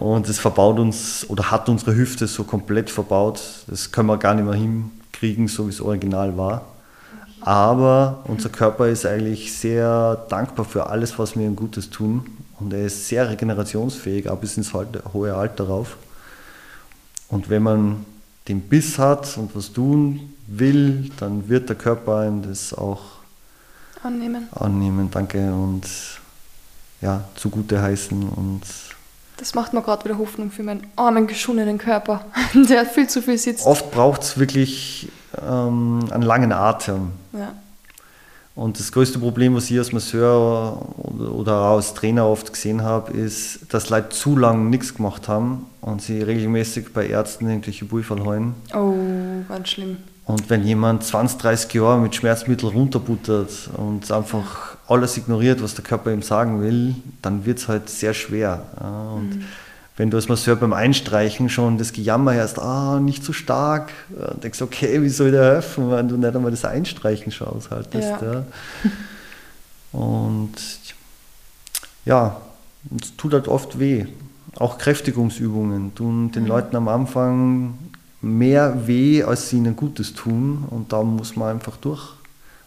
Und es verbaut uns oder hat unsere Hüfte so komplett verbaut. Das können wir gar nicht mehr hinkriegen, so wie es original war. Aber unser Körper ist eigentlich sehr dankbar für alles, was wir ihm Gutes tun. Und er ist sehr regenerationsfähig, auch bis ins hohe Alter rauf. Und wenn man den Biss hat und was tun will, dann wird der Körper einem das auch
Annehmen.
annehmen, danke, und ja, zugute heißen. Und
Das macht mir gerade wieder Hoffnung für meinen armen, geschundenen Körper. Der hat viel zu viel sitzt.
Oft braucht es wirklich ähm, einen langen Atem.
Ja.
Und das größte Problem, was ich als Masseur oder, auch als Trainer oft gesehen habe, ist, dass Leute zu lange nichts gemacht haben und sie regelmäßig bei Ärzten irgendwelche Bullfall holen.
Oh, ganz schlimm.
Und wenn jemand 20, 30 Jahre mit Schmerzmitteln runterbuttert und einfach alles ignoriert, was der Körper ihm sagen will, dann wird es halt sehr schwer. Und
Mhm.
wenn du als Masseur beim Einstreichen schon das Gejammer hörst, ah, nicht so stark, dann denkst du, okay, wie soll ich dir helfen, wenn du nicht einmal das Einstreichen schaust haltest.
Ja.
Ja. Und ja, es tut halt oft weh. Auch Kräftigungsübungen tun den Leuten am Anfang mehr weh, als sie ihnen Gutes tun. Und da muss man einfach durch.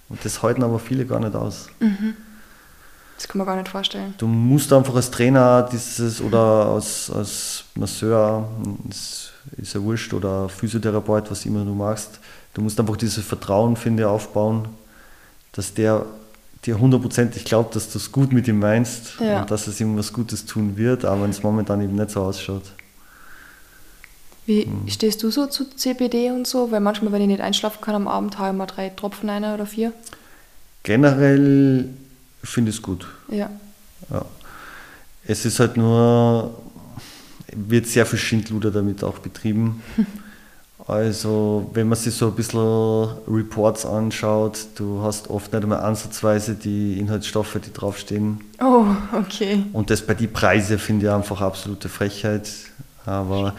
Und das halten aber viele gar nicht aus.
Das kann man gar nicht vorstellen.
Du musst einfach als Trainer dieses oder als, als Masseur, ist, ist ja wurscht, oder Physiotherapeut, was immer du magst, du musst einfach dieses Vertrauen, finde ich, aufbauen, dass der dir hundertprozentig glaubt, dass du es gut mit ihm meinst
Ja.
und dass es ihm was Gutes tun wird, aber wenn es momentan eben nicht so ausschaut.
Wie
Mhm.
stehst du so zu CBD und so? Weil manchmal, wenn ich nicht einschlafen kann am Abend, habe ich mal drei Tropfen einer oder vier.
Generell finde ich es gut.
Ja.
Ja. Es ist halt nur, wird sehr viel Schindluder damit auch betrieben. Also, wenn man sich so ein bisschen Reports anschaut, du hast oft nicht einmal ansatzweise die Inhaltsstoffe, die draufstehen.
Oh, okay.
Und das bei den Preisen finde ich einfach absolute Frechheit. Aber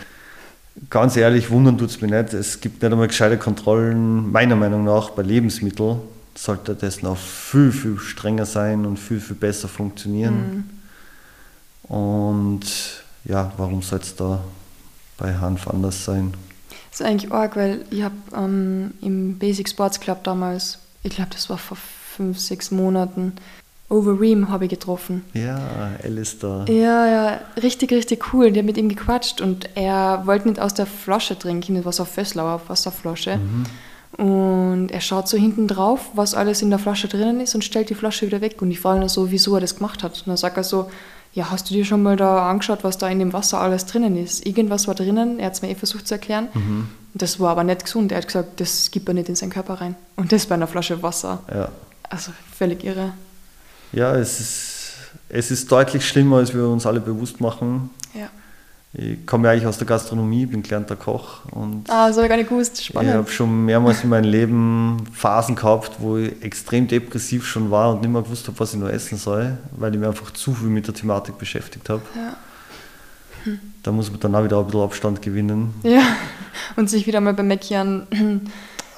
ganz ehrlich, wundern tut es mich nicht. Es gibt nicht einmal gescheite Kontrollen, meiner Meinung nach, bei Lebensmitteln sollte das noch viel, viel strenger sein und viel, viel besser funktionieren. Und ja, warum soll es da bei Hanf anders sein?
Das ist eigentlich arg, weil ich habe ähm, im Basic Sports Club damals, ich glaube, das war vor fünf, sechs Monaten, Overeem habe ich getroffen.
Ja, Alistair.
Ja, ja, richtig, richtig cool. Die haben mit ihm gequatscht und er wollte nicht aus der Flasche trinken, das war so eine Fösslauer Wasserflasche. Und er schaut so hinten drauf, was alles in der Flasche drinnen ist und stellt die Flasche wieder weg. Und ich frage ihn so, wieso er das gemacht hat. Und dann sagt er so, ja, hast du dir schon mal da angeschaut, was da in dem Wasser alles drinnen ist? Irgendwas war drinnen, er hat es mir eh versucht zu erklären. Und das war aber nicht gesund. Er hat gesagt, das gibt er nicht in seinen Körper rein. Und das bei einer Flasche Wasser.
Ja.
Also völlig irre.
Ja, es ist, es ist deutlich schlimmer, als wir uns alle bewusst machen.
Ja.
Ich komme ja eigentlich aus der Gastronomie, bin gelernter Koch und
Ah, das habe ich gar nicht gewusst.
ich
Spannend.
habe schon mehrmals in meinem Leben Phasen gehabt, wo ich extrem depressiv schon war und nicht mehr gewusst habe, was ich nur essen soll, weil ich mich einfach zu viel mit der Thematik beschäftigt habe.
Ja.
Da muss man dann auch wieder ein bisschen Abstand gewinnen.
Ja, und sich wieder mal bei Mackie an.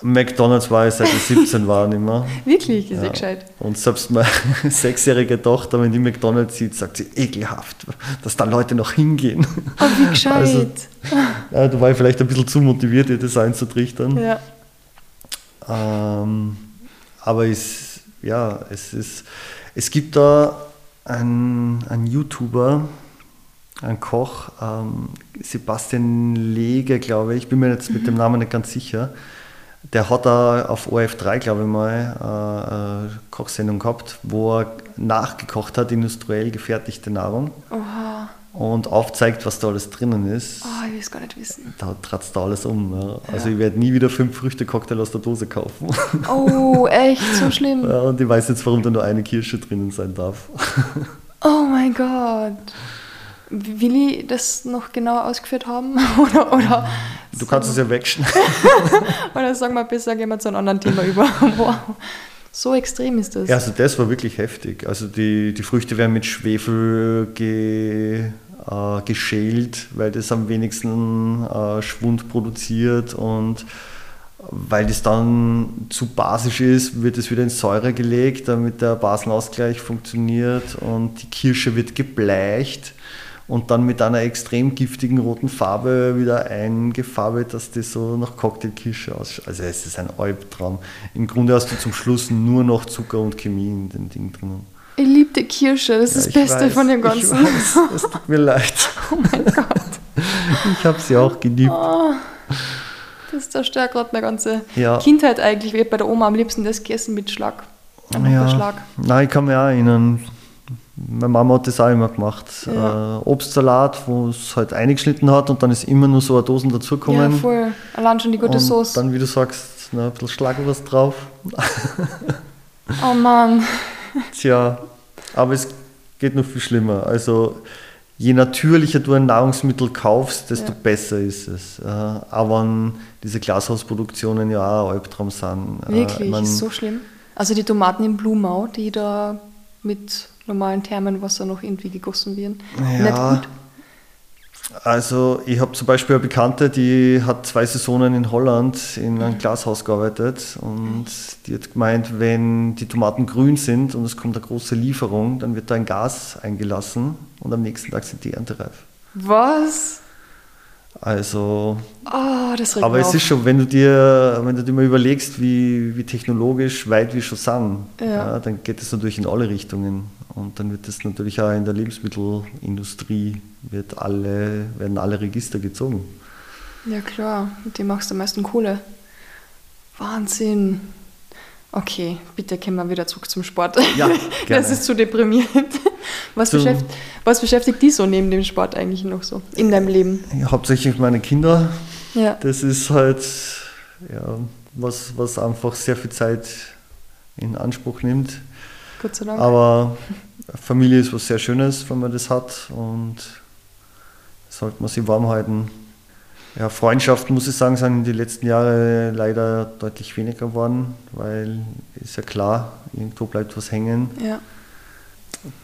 McDonalds war ich seit ich 17 war nicht mehr.
Wirklich, ist ja
Ja.
gescheit.
Und selbst meine sechsjährige Tochter, wenn die McDonalds sieht, sagt sie, ekelhaft, dass da Leute noch hingehen.
Oh, wie gescheit.
Also- Ja, da war ich vielleicht ein bisschen zu motiviert, ihr das einzutrichtern.
ja.
Ähm, aber es, ja, es, ist, es gibt da einen, einen YouTuber, einen Koch, ähm, Sebastian Lege, glaube ich, ich bin mir jetzt mit dem Namen nicht ganz sicher. Der hat da auf ORF3, glaube ich mal, äh, eine Kochsendung gehabt, wo er nachgekocht hat, industriell gefertigte Nahrung
Oha.
und aufzeigt, was da alles drinnen ist.
Oh, ich will es gar nicht wissen.
Da tratzt da alles um. Ja. Also
Ja.
ich werde nie wieder fünf Früchte-Cocktail aus der Dose kaufen.
Oh, echt so schlimm.
Ja, und ich weiß jetzt, warum da nur eine Kirsche drinnen sein darf.
Oh mein Gott. Will ich das noch genauer ausgeführt haben? Oder, oder,
Du kannst es ja wegschneiden.
oder sagen wir besser, gehen wir zu einem anderen Thema über. Wow. So extrem ist das.
Ja, also das war wirklich heftig. Also die, die Früchte werden mit Schwefel ge, äh, geschält, weil das am wenigsten äh, Schwund produziert und weil das dann zu basisch ist, wird es wieder in Säure gelegt, damit der Basenausgleich funktioniert und die Kirsche wird gebleicht und dann mit einer extrem giftigen roten Farbe wieder eingefarbelt, dass das so nach Cocktailkirsche ausschaut. Also es ist ein Albtraum. Im Grunde hast du zum Schluss nur noch Zucker und Chemie in dem Ding drinnen.
Ich liebe die Kirsche, das ist
Ja,
das
ich
Beste
weiß,
von dem
Ich
Ganzen.
weiß, es tut mir leid.
Oh mein Gott.
Ich habe sie auch geliebt.
Oh, das zerstört gerade meine ganze
Ja.
Kindheit eigentlich. Ich hab bei der Oma am liebsten das gegessen mit Schlag. Einfach
Ja.
Schlag.
Nein, ich kann mich auch erinnern, Meine Mama hat das auch immer gemacht.
Ja.
Äh, Obstsalat, wo es halt eingeschnitten hat und dann ist immer nur so eine Dosen
Ja,
dazugekommen.
voll. Allein schon die gute
und
Sauce.
dann, wie du sagst, noch ein bisschen Schlagwurst drauf.
oh Mann.
Tja, aber es geht noch viel schlimmer. Also je natürlicher du ein Nahrungsmittel kaufst, desto
Ja.
besser ist es. Äh, aber wenn diese Glashausproduktionen ja auch ein Albtraum sind. Äh,
Wirklich,
ich mein,
ist so schlimm. Also die Tomaten in Blumau, die da mit normalen Thermenwasser noch irgendwie gegossen werden.
Ja.
Nicht gut.
Also ich habe zum Beispiel eine Bekannte, die hat zwei Saisonen in Holland in einem Glashaus gearbeitet und die hat gemeint, wenn die Tomaten grün sind und es kommt eine große Lieferung, dann wird da ein Gas eingelassen und am nächsten Tag sind die erntereif.
Was?
Also,
Oh, das
aber es ist schon, wenn du dir, wenn du dir mal überlegst, wie, wie technologisch weit wir schon sind,
Ja.
dann geht es natürlich in alle Richtungen und dann wird es natürlich auch in der Lebensmittelindustrie wird alle, werden alle Register gezogen.
Ja klar, mit dem machst du am meisten Kohle. Wahnsinn. Okay, bitte kommen wir wieder zurück zum Sport.
Ja, gerne.
Das ist zu deprimierend. Was, beschäftigt, was beschäftigt dich so neben dem Sport eigentlich noch so in deinem Leben?
Ja, hauptsächlich meine Kinder.
Ja,
Das ist halt ja, was, was einfach sehr viel Zeit in Anspruch nimmt.
Gott sei Dank.
Aber Familie ist was sehr Schönes, wenn man das hat und sollte man sich warm halten. Ja, Freundschaften, muss ich sagen, sind in den letzten Jahren leider deutlich weniger geworden, weil ist ja klar, irgendwo bleibt was hängen.
ja,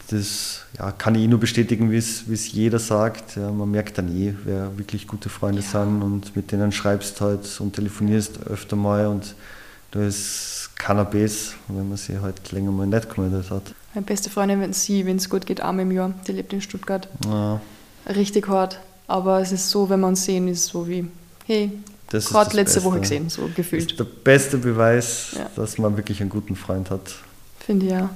Das ja, kann ich eh nur bestätigen, wie es wie es jeder sagt. Ja, man merkt dann eh, wer wirklich gute Freunde
Ja.
sind und mit denen schreibst halt und telefonierst öfter mal und da ist Cannabis, wenn man sich halt länger mal nicht gemeldet hat.
meine beste Freundin, wenn sie, wenn es gut geht, arm im Jahr, die lebt in Stuttgart.
Ja,
Richtig hart. Aber es ist so, wenn wir uns sehen, ist es so wie, hey,
das ist
gerade
das
letzte
Beste.
Woche gesehen, so
Das ist
gefühlt.
der beste Beweis,
Ja.
dass man wirklich einen guten Freund hat.
Finde ich ja.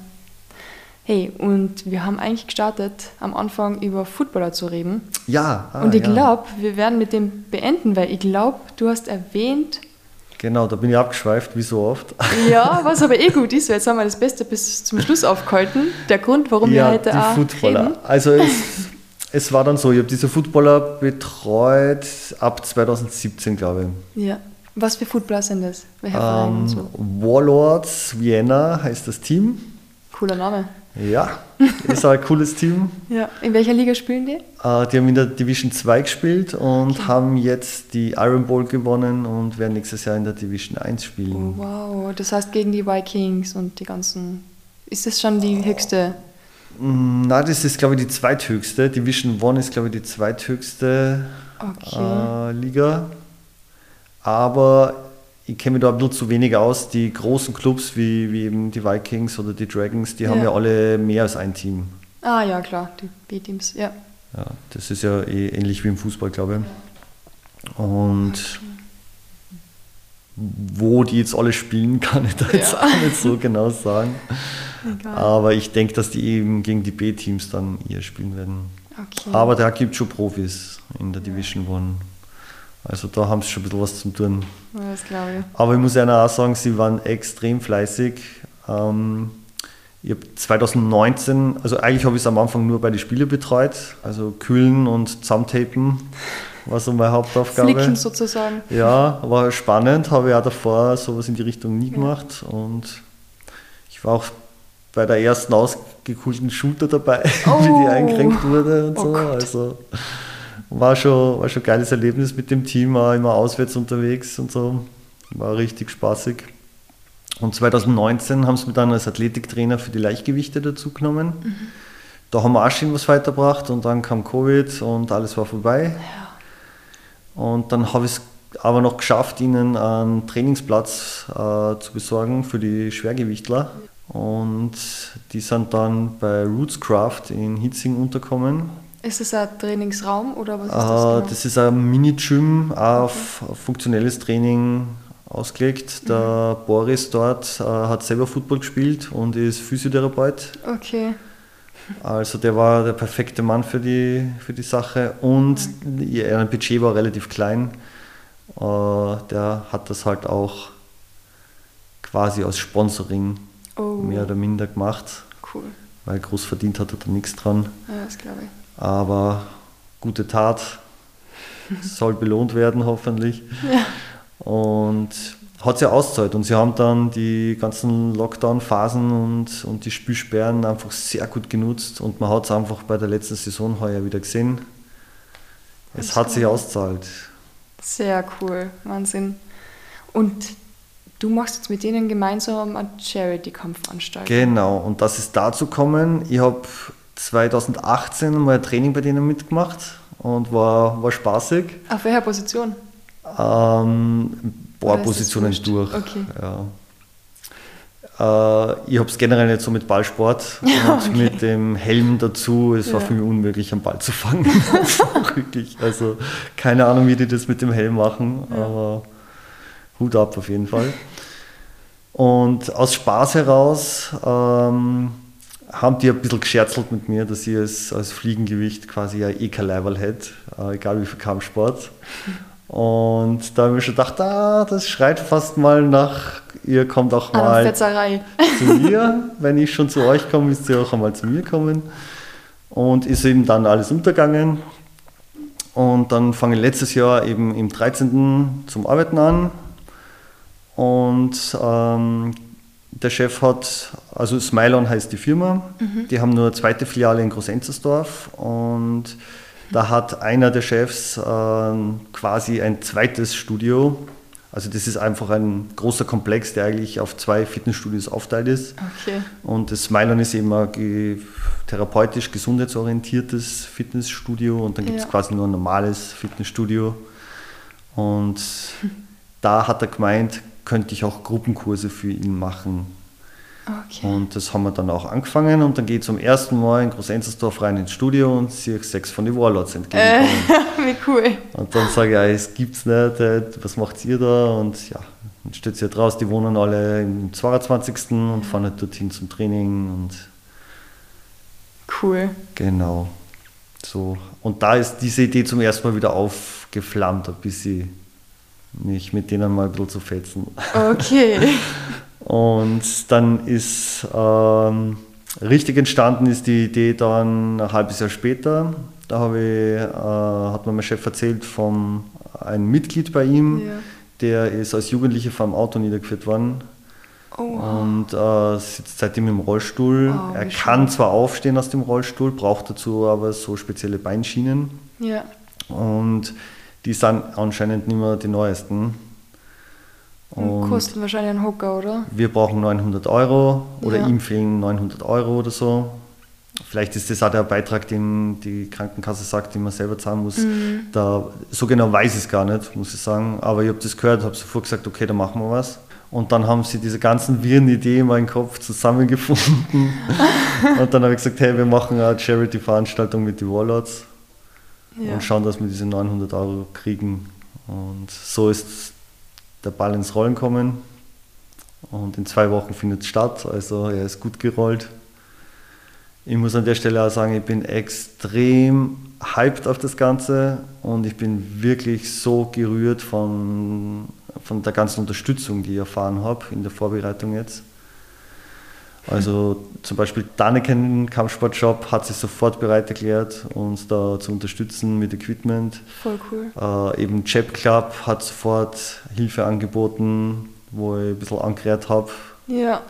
Hey, und wir haben eigentlich gestartet, am Anfang über Footballer zu reden.
Ja, ah,
und ich
ja.
glaube, wir werden mit dem beenden, weil ich glaube, du hast erwähnt,
Genau, da bin ich abgeschweift, wie so oft.
ja, was aber eh gut ist, weil jetzt haben wir das Beste bis zum Schluss aufgehalten. Der Grund, warum
ja,
wir heute
die
auch
Footballer.
reden.
Also es, es war dann so, ich habe diese Footballer betreut ab 2017, glaube ich.
Ja. Was für Footballer sind das?
Ähm,
so?
Warlords Vienna heißt das Team.
Cooler Name.
Ja, ist auch ein cooles Team.
Ja. In welcher Liga spielen die?
Äh, die haben in der Division 2 gespielt und haben jetzt die Iron Bowl gewonnen und werden nächstes Jahr in der Division 1
Oh,
spielen.
wow, das heißt gegen die Vikings und die ganzen. Ist das schon die höchste?
Mm, Na, das ist, glaube ich, die zweithöchste. Division 1 ist, glaube ich, die zweithöchste
Okay.
äh, Liga. Aber ich kenne mich da ein bisschen zu wenig aus. Die großen Clubs wie, wie eben die Vikings oder die Dragons, die haben
Ja.
ja alle mehr als ein Team.
Ah ja, klar, die B-Teams, ja.
Ja, das ist ja eh ähnlich wie im Fußball, glaube ich. Und wo die jetzt alle spielen, kann ich da jetzt
Ja.
auch nicht so genau sagen.
Egal.
Aber ich denke, dass die eben gegen die B-Teams dann eher spielen werden.
Okay.
Aber da gibt es schon Profis in der Division One. Also da haben sie schon ein bisschen was zu tun.
Ja, das glaube ich.
Aber ich muss ja auch sagen, sie waren extrem fleißig. Ähm, ich habe 2019, also eigentlich habe ich es am Anfang nur bei den Spielen betreut, also kühlen und zusammentapen war so meine Hauptaufgabe.
Flicken sozusagen.
Ja, war spannend, habe ich auch davor sowas in die Richtung nie gemacht und ich war auch bei der ersten ausgekulten Shooter dabei, wie
Oh.
die eingerenkt wurde und
Oh
so.
Gott.
Also war schon, war schon ein geiles Erlebnis mit dem Team, war immer auswärts unterwegs und so. War richtig spaßig. Und 2019 haben sie mich dann als Athletiktrainer für die Leichtgewichte dazu genommen. Da haben wir auch schon was weitergebracht und dann kam Covid und alles war vorbei. Und dann habe ich es aber noch geschafft, ihnen einen Trainingsplatz äh, zu besorgen für die Schwergewichtler. Und die sind dann bei Rootscraft in Hitzing unterkommen.
Ist das ein Trainingsraum oder was ist das? Genau?
das ist ein Mini-Gym auf auf funktionelles Training ausgelegt. Der Boris dort äh, hat selber Football gespielt und ist Physiotherapeut.
Okay.
Also der war der perfekte Mann für die, für die Sache und ihr Budget war relativ klein. Äh, der hat das halt auch quasi aus Sponsoring
Oh,
mehr oder minder gemacht,
cool.
weil groß verdient hat er da nichts dran.
Ja, das glaube ich.
Aber gute Tat soll belohnt werden, hoffentlich.
Ja.
Und hat sie ausgezahlt. Und sie haben dann die ganzen Lockdown-Phasen und, und die Spielsperren einfach sehr gut genutzt. Und man hat es einfach bei der letzten Saison heuer wieder gesehen. Es
Das
hat sich
ich.
ausgezahlt.
Sehr cool, Wahnsinn. Und du machst jetzt mit denen gemeinsam eine Charity-Kampfveranstaltung.
Genau, und das ist dazu gekommen. Ich habe 2018 mal ein Training bei denen mitgemacht und war, war spaßig.
Auf welcher Position?
Ähm,
ist das
Positionen durch.
Okay.
Ja. Äh, ich habe es generell nicht so mit Ballsport
Ja,
und
okay.
mit dem Helm dazu. Es war
Ja.
für mich unmöglich, einen Ball zu fangen. Wirklich. Also keine Ahnung, wie die das mit dem Helm machen,
Ja.
aber Hut ab auf jeden Fall. Und aus Spaß heraus ähm, haben die ein bisschen gescherzelt mit mir, dass ich als, als Fliegengewicht quasi ein EK-Level hätte, äh, egal wie viel Kampfsport. Und da habe ich mir schon gedacht, ah, das schreit fast mal nach, ihr kommt auch
der
mal zu mir. Wenn ich schon zu euch komme, müsst ihr auch einmal zu mir kommen. Und ist eben dann alles untergegangen. Und dann fange ich letztes Jahr eben im 13. zum Arbeiten an. Und ähm, der Chef hat, also Smilon heißt die Firma, die haben nur eine zweite Filiale in Großenzersdorf und da hat einer der Chefs ähm, quasi ein zweites Studio. Also das ist einfach ein großer Komplex, der eigentlich auf zwei Fitnessstudios aufteilt ist.
Okay.
Und das Smilon ist eben ein ge therapeutisch gesundheitsorientiertes Fitnessstudio und dann gibt es
Ja.
quasi nur ein normales Fitnessstudio. Und da hat er gemeint, könnte ich auch Gruppenkurse für ihn machen.
Okay.
Und das haben wir dann auch angefangen und dann geht zum ersten Mal in Großenzersdorf rein ins Studio und sehe ich sechs von den Warlords
Äh,
entgegenkommen.
wie cool.
Und dann sage ich, ja, es gibt's nicht, äh, was macht ihr da? Und ja, dann steht sie halt raus, die wohnen alle im 22. und fahren halt dorthin zum Training und
Cool.
genau. So. Und da ist diese Idee zum ersten Mal wieder aufgeflammt, ein bisschen mich mit denen mal ein bisschen zu fetzen.
Okay.
Und dann ist ähm, richtig entstanden ist die Idee dann ein halbes Jahr später. Da habe ich, äh, hat mir mein Chef erzählt von einem Mitglied bei ihm,
Ja.
der ist als Jugendlicher einem Auto niedergeführt worden
Oh.
und äh, sitzt seitdem im Rollstuhl.
Oh,
er kann
schön.
zwar aufstehen aus dem Rollstuhl, braucht dazu aber so spezielle Beinschienen
Ja.
und die sind anscheinend nicht mehr die neuesten.
Und kosten wahrscheinlich einen Hocker, oder?
wir brauchen 900 Euro oder
Ja.
ihm fehlen 900 Euro oder so. Vielleicht ist das auch der Beitrag, den die Krankenkasse sagt, den man selber zahlen muss.
Mhm.
Da, so genau weiß ich es gar nicht, muss ich sagen. Aber ich habe das gehört, habe sofort gesagt, okay, da machen wir was. Und dann haben sie diese ganzen wirren Ideen in meinem Kopf zusammengefunden. und dann habe ich gesagt, hey, wir machen eine Charity-Veranstaltung mit den Warlords
Ja.
und schauen, dass wir diese 900 Euro kriegen. Und so ist der Ball ins Rollen kommen. Und in zwei Wochen findet es statt, also er ist gut gerollt. Ich muss an der Stelle auch sagen, ich bin extrem hyped auf das Ganze und ich bin wirklich so gerührt von, von der ganzen Unterstützung, die ich erfahren habe in der Vorbereitung jetzt. Also zum Beispiel Danneken Kampfsportshop hat sich sofort bereit erklärt, uns da zu unterstützen mit Equipment.
Voll cool.
Äh, eben Jab Club hat sofort Hilfe angeboten, wo ich ein bisschen angerührt habe.
Ja.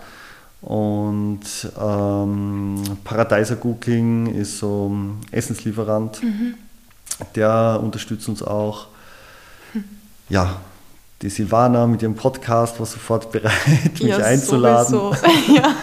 Und ähm, Paradiser Cooking ist so ein Essenslieferant, der unterstützt uns auch. Ja, die Silvana mit ihrem Podcast war sofort bereit, mich
ja,
einzuladen.
Sowieso. ja.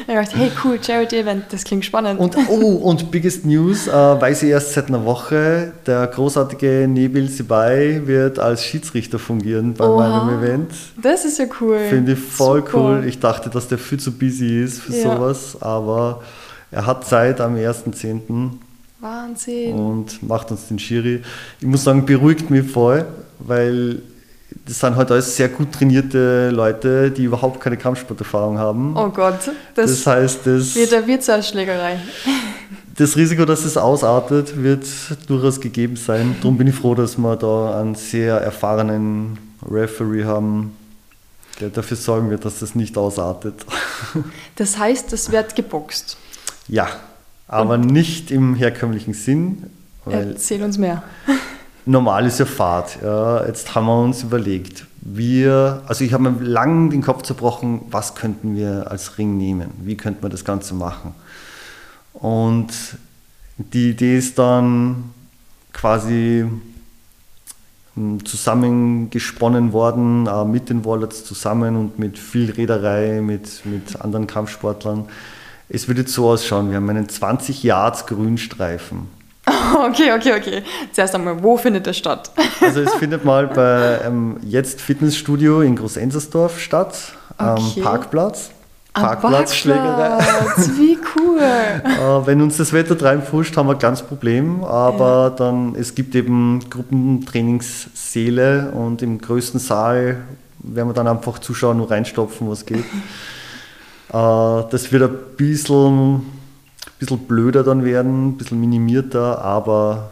Ich dachte, hey cool, Charity-Event, das klingt spannend.
Und, oh, und biggest news, äh, weiß ich erst seit einer Woche, der großartige Nebil Sibai wird als Schiedsrichter fungieren bei
Oha.
meinem Event.
das ist ja cool.
Finde ich voll
Super.
cool. Ich dachte, dass der viel zu busy ist für
Ja.
sowas, aber er hat Zeit am 1.10.
Wahnsinn.
und macht uns den Schiri. Ich muss sagen, beruhigt mich voll, weil das sind halt alles sehr gut trainierte Leute, die überhaupt keine Kampfsporterfahrung haben.
Oh Gott, das,
das heißt, das,
wird eine Wirtshausschlägerei.
das Risiko, dass es ausartet, wird durchaus gegeben sein. Darum bin ich froh, dass wir da einen sehr erfahrenen Referee haben, der dafür sorgen wird, dass das nicht ausartet.
Das heißt, es wird geboxt.
Ja, aber und? nicht im herkömmlichen Sinn.
Erzähl uns mehr.
Normal ist ja Fahrt. Ja. Jetzt haben wir uns überlegt, wir, also ich habe mir lang den Kopf zerbrochen, was könnten wir als Ring nehmen? Wie könnten wir das Ganze machen? Und die Idee ist dann quasi hm, zusammengesponnen worden, mit den Wallets zusammen und mit viel Reederei, mit, mit anderen Kampfsportlern. Es wird jetzt so ausschauen, wir haben einen 20 Yards Grünstreifen.
Okay, okay, okay. Zuerst einmal, wo findet das statt?
Also es findet mal bei ähm, jetzt Fitnessstudio in Groß-Enzersdorf statt, am okay. Parkplatz.
Parkplatzschlägerei. Parkplatz. Wie cool.
äh, wenn uns das Wetter reinpusht, haben wir ein kleines Problem, aber ja. dann, es gibt eben Gruppentrainingssäle und im größten Saal werden wir dann einfach Zuschauer nur reinstopfen, was geht. äh, das wird ein bisschen, bisschen blöder dann werden, ein bisschen minimierter, aber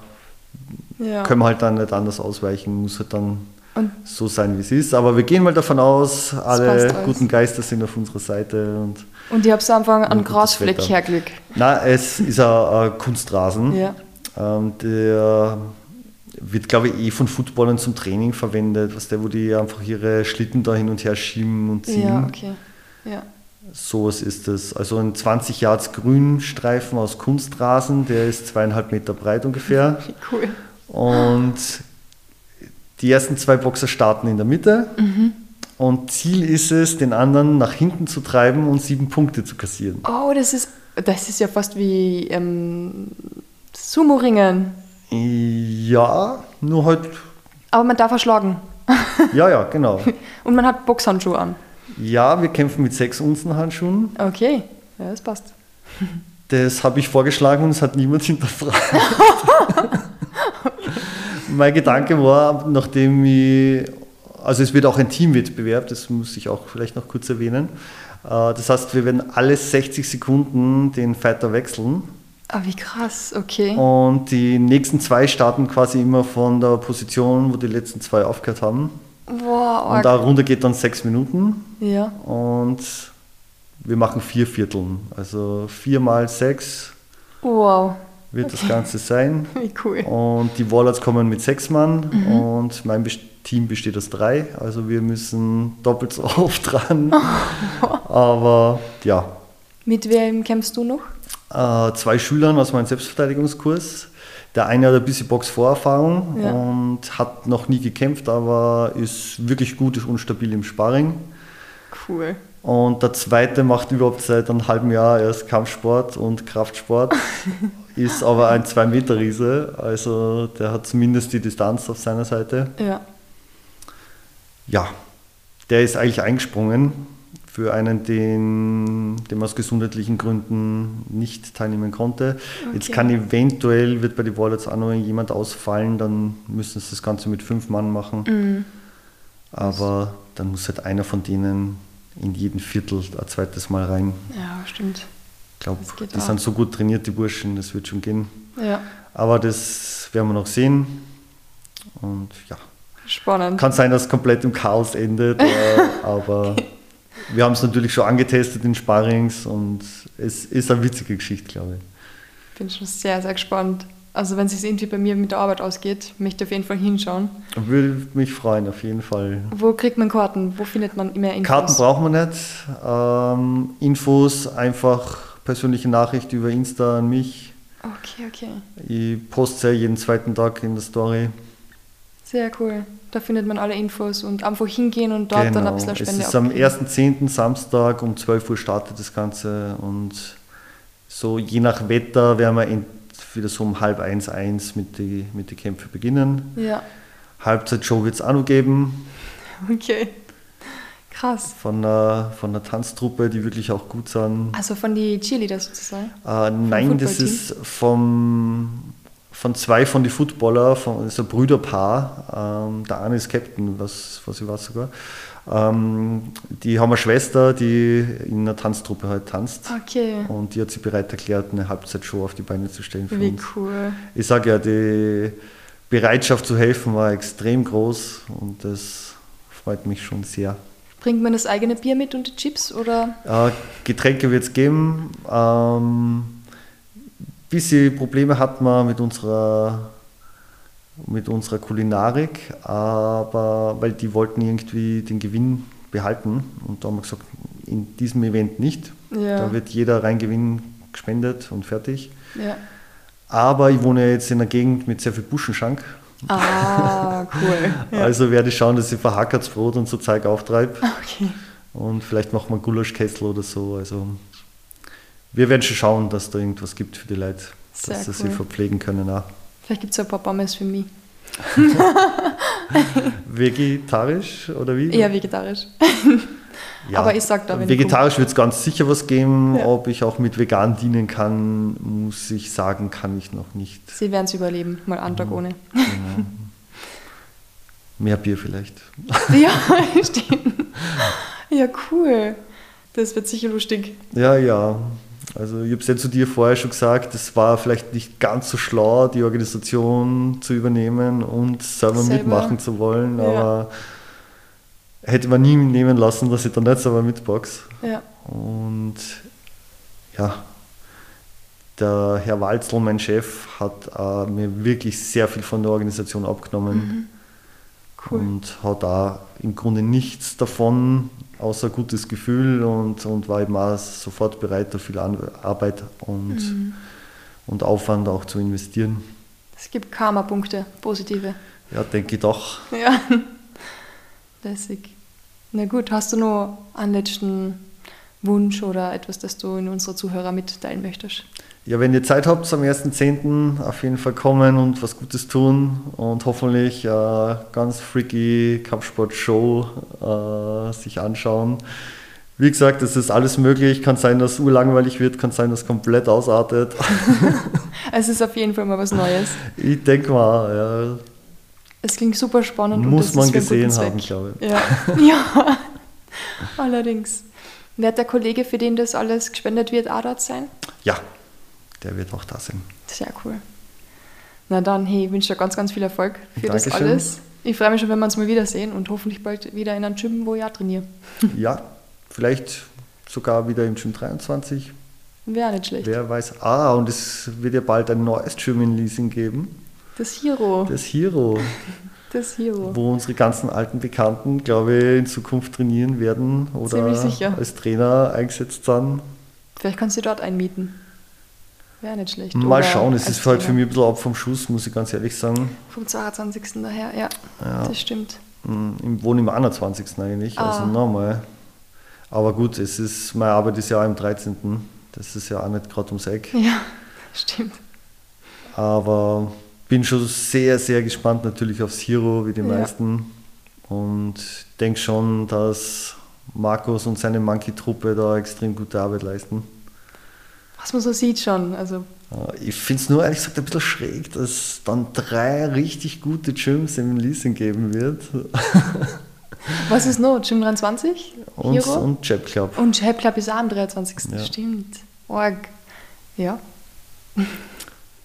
ja. können wir halt dann nicht anders ausweichen, muss halt dann und so sein, wie es ist. Aber wir gehen mal davon aus, alle guten Geister sind auf unserer Seite. Und,
und ich habe es einfach an Grasfleck hergelegt.
Nein, es ist ein, Kunstrasen. Ja. Ähm, der wird, glaube ich, eh von Footballern zum Training verwendet, was der, wo die einfach ihre Schlitten da hin und her schieben und ziehen.
Ja, okay. Ja.
Sowas ist es. Also ein 20 Yards Grünstreifen aus Kunstrasen, der ist zweieinhalb Meter breit ungefähr.
Cool.
Und die ersten zwei Boxer starten in der Mitte. Mhm. Und Ziel ist es, den anderen nach hinten zu treiben und sieben Punkte zu kassieren.
Oh, das ist, das ist ja fast wie ähm, Sumo-Ringen.
Ja, nur halt.
Aber man darf erschlagen.
Ja, ja, genau.
und man hat Boxhandschuhe an.
Ja, wir kämpfen mit sechs Unzen Handschuhen.
Okay, ja, das passt.
Das habe ich vorgeschlagen und es hat niemand hinterfragt. mein Gedanke war, nachdem ich, also es wird auch ein Teamwettbewerb, das muss ich auch vielleicht noch kurz erwähnen. Äh, das heißt, wir werden alle 60 Sekunden den Fighter wechseln.
Ah, wie krass, okay.
Und die nächsten zwei starten quasi immer von der Position, wo die letzten zwei aufgehört haben.
Wow,
und da Runde geht dann sechs Minuten.
Ja.
Und wir machen vier Vierteln. Also vier mal sechs.
Wow
wird okay. das Ganze sein.
Wie cool.
Und die Warlords kommen mit sechs Mann mhm. und mein Team besteht aus drei. Also wir müssen doppelt so oft dran. Aber ja.
Mit wem kämpfst du noch?
Äh, zwei Schülern aus meinem Selbstverteidigungskurs. Der eine hat ein bisschen Boxvorerfahrung ja. und hat noch nie gekämpft, aber ist wirklich gut und stabil im Sparring.
Cool.
Und der zweite macht überhaupt seit einem halben Jahr erst Kampfsport und Kraftsport ist aber ein 2-Meter-Riese, also der hat zumindest die Distanz auf seiner Seite.
Ja.
Ja, der ist eigentlich eingesprungen für einen, den, man aus gesundheitlichen Gründen nicht teilnehmen konnte. Okay. Jetzt kann eventuell, wird bei den Wallets auch noch jemand ausfallen, dann müssen sie das Ganze mit fünf Mann machen. Mhm. Aber dann muss halt einer von denen in jeden Viertel ein zweites Mal rein.
Ja, stimmt.
Ich glaube, die auch. sind so gut trainiert, die Burschen, das wird schon gehen.
Ja.
Aber das werden wir noch sehen. Und ja.
Spannend.
Kann sein, dass es komplett im Chaos endet, äh, aber okay. Wir haben es natürlich schon angetestet in Sparrings und es ist eine witzige Geschichte, glaube ich.
Bin schon sehr, sehr gespannt. Also wenn es sich irgendwie bei mir mit der Arbeit ausgeht, möchte ich auf jeden Fall hinschauen.
Würde mich freuen, auf jeden Fall.
Wo kriegt man Karten? Wo findet man mehr Infos?
Karten braucht man nicht. Ähm, Infos einfach persönliche Nachricht über Insta an mich.
Okay, okay.
Ich poste jeden zweiten Tag in der Story.
Sehr cool. Da findet man alle Infos und einfach hingehen und dort genau. dann ein bisschen
Spende Es ist abgeben. am 1.10. Samstag um 12 Uhr startet das Ganze und so je nach Wetter werden wir wieder so um halb eins, eins mit den mit die Kämpfen beginnen.
Ja.
Halbzeitshow wird es auch noch geben.
Okay. Krass.
Von einer, von einer Tanztruppe, die wirklich auch gut sind.
Also von den Cheerleaders sozusagen?
Äh, nein, das ist vom, von zwei von den Footballer, von, ein Brüderpaar. Ähm, der eine ist Captain, was, was ich weiß sogar. Ähm, die haben eine Schwester, die in einer Tanztruppe halt tanzt.
Okay.
Und die hat sich bereit erklärt, eine Halbzeitshow auf die Beine zu stellen.
Wie uns. cool.
Ich sage ja, die Bereitschaft zu helfen war extrem groß und das freut mich schon sehr.
Bringt man das eigene Bier mit und die Chips? Oder?
Äh, Getränke wird es geben. Ähm, bisschen Probleme hatten wir mit unserer, mit unserer Kulinarik, aber weil die wollten irgendwie den Gewinn behalten und da haben wir gesagt, in diesem Event nicht.
Ja.
Da wird jeder Reingewinn gespendet und fertig.
Ja.
Aber ich wohne jetzt in einer Gegend mit sehr viel Buschenschank.
Ah, cool. Ja.
Also werde ich schauen, dass ich verhackertes Brot und so Zeug auftreibe.
Okay.
Und vielleicht machen wir Gulaschkessel oder so. Also wir werden schon schauen, dass da irgendwas gibt für die Leute,
Sehr
dass sie
cool.
sich verpflegen können. Auch.
Vielleicht gibt es ein paar Pommes für mich.
Vegetarisch oder wie?
Eher vegetarisch.
Ja.
aber ich sag da, wenn
Vegetarisch wird es ganz sicher was geben.
Ja.
Ob ich auch mit vegan dienen kann, muss ich sagen, kann ich noch nicht.
Sie werden es überleben, mal einen
Mhm.
Tag ohne.
Genau. Mehr Bier vielleicht.
ja, stimmt. Ja, cool. Das wird sicher lustig.
Ja, ja. Also ich habe es ja zu dir vorher schon gesagt, es war vielleicht nicht ganz so schlau, die Organisation zu übernehmen und selber,
Selber.
mitmachen zu wollen,
Ja.
aber hätte man nie nehmen lassen, dass ich dann nicht selber mitbox.
Ja.
Und ja, der Herr Walzl, mein Chef, hat äh, mir wirklich sehr viel von der Organisation abgenommen
Cool.
und hat da im Grunde nichts davon, außer gutes Gefühl und, und war eben auch sofort bereit, da viel Arbeit und,
Mhm.
und Aufwand auch zu investieren.
Es gibt Karma-Punkte, positive.
Ja, denke ich doch.
Ja. Lässig. Na gut, hast du noch einen letzten Wunsch oder etwas, das du in unsere Zuhörer mitteilen möchtest?
Ja, wenn ihr Zeit habt, am 1.10. auf jeden Fall kommen und was Gutes tun und hoffentlich äh, ganz freaky Kampfsport-Show äh, sich anschauen. Wie gesagt, es ist alles möglich. Kann sein, dass es urlangweilig wird, kann sein, dass es komplett ausartet.
Es ist auf jeden Fall mal was Neues.
ich denke mal,
Es klingt super spannend.
ja,
und
muss man gesehen haben, glaube ich.
Ja. ja, allerdings. Wird der Kollege, für den das alles gespendet wird, auch dort sein?
Ja, der wird auch da sein.
Sehr cool. Na dann, hey, ich wünsche dir ganz, ganz viel Erfolg für das
Dankeschön.
alles. Ich freue mich schon, wenn wir uns mal wiedersehen und hoffentlich bald wieder in einem Gym, wo ich auch trainiere.
Ja, vielleicht sogar wieder im Gym 23.
Wäre nicht schlecht.
Wer weiß. Ah, und es wird ja bald ein neues Gym in Leasing geben.
Das Hero.
Das Hero.
Das Hero.
wo unsere ganzen alten Bekannten, glaube ich, in Zukunft trainieren werden oder als Trainer eingesetzt sind.
Vielleicht kannst du dort einmieten. Wäre nicht schlecht.
Mal schauen, es ist halt für mich ein bisschen ab vom Schuss, muss ich ganz ehrlich sagen.
Vom 22. daher, ja.
Ja.
Das stimmt.
Mm, Ich wohne im 21. eigentlich, also
Ah.
nochmal. Aber gut, es ist, meine Arbeit ist ja auch im 13. Das ist ja auch nicht gerade ums Eck.
Ja, stimmt.
Aber bin schon sehr, sehr gespannt natürlich aufs Hero, wie die
Ja.
meisten. Und denke schon, dass Markus und seine Monkey-Truppe da extrem gute Arbeit leisten.
Was man so sieht schon. Also,
Äh, Ich finde es nur ehrlich gesagt ein bisschen schräg, dass es dann drei richtig gute Gyms im Leasing geben wird.
was ist noch? Gym 23?
Und,
Hero?
und Jab Club.
Und Chap Club ist auch am 23.
Ja.
Stimmt. Org. Ja.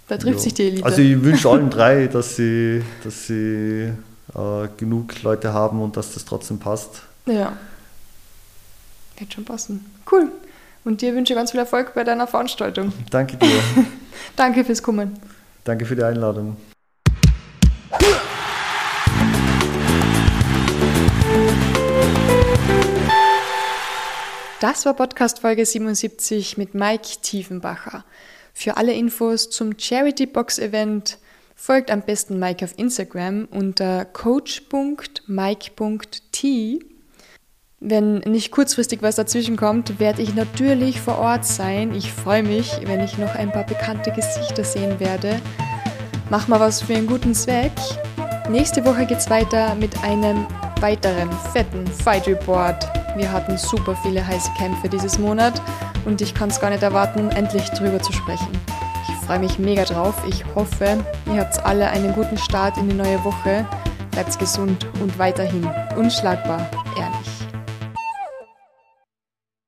Da trifft
Ja.
sich die Elite.
Also ich wünsche allen drei, dass sie, dass sie äh, genug Leute haben und dass das trotzdem passt.
ja. Wird schon passen. Cool. Und dir wünsche ich ganz viel Erfolg bei deiner Veranstaltung.
Danke dir.
Danke fürs Kommen.
Danke für die Einladung.
Das war Podcast Folge 77 mit Mike Tiefenbacher. Für alle Infos zum Charity Box Event folgt am besten Mike auf Instagram unter coach.mike.t. Wenn nicht kurzfristig was dazwischen kommt, werde ich natürlich vor Ort sein. Ich freue mich, wenn ich noch ein paar bekannte Gesichter sehen werde. Mach mal was für einen guten Zweck. Nächste Woche geht's weiter mit einem weiteren fetten Fight Report. Wir hatten super viele heiße Kämpfe dieses Monat und ich kann es gar nicht erwarten, endlich drüber zu sprechen. Ich freue mich mega drauf. Ich hoffe, ihr habt alle einen guten Start in die neue Woche. Bleibt gesund und weiterhin unschlagbar.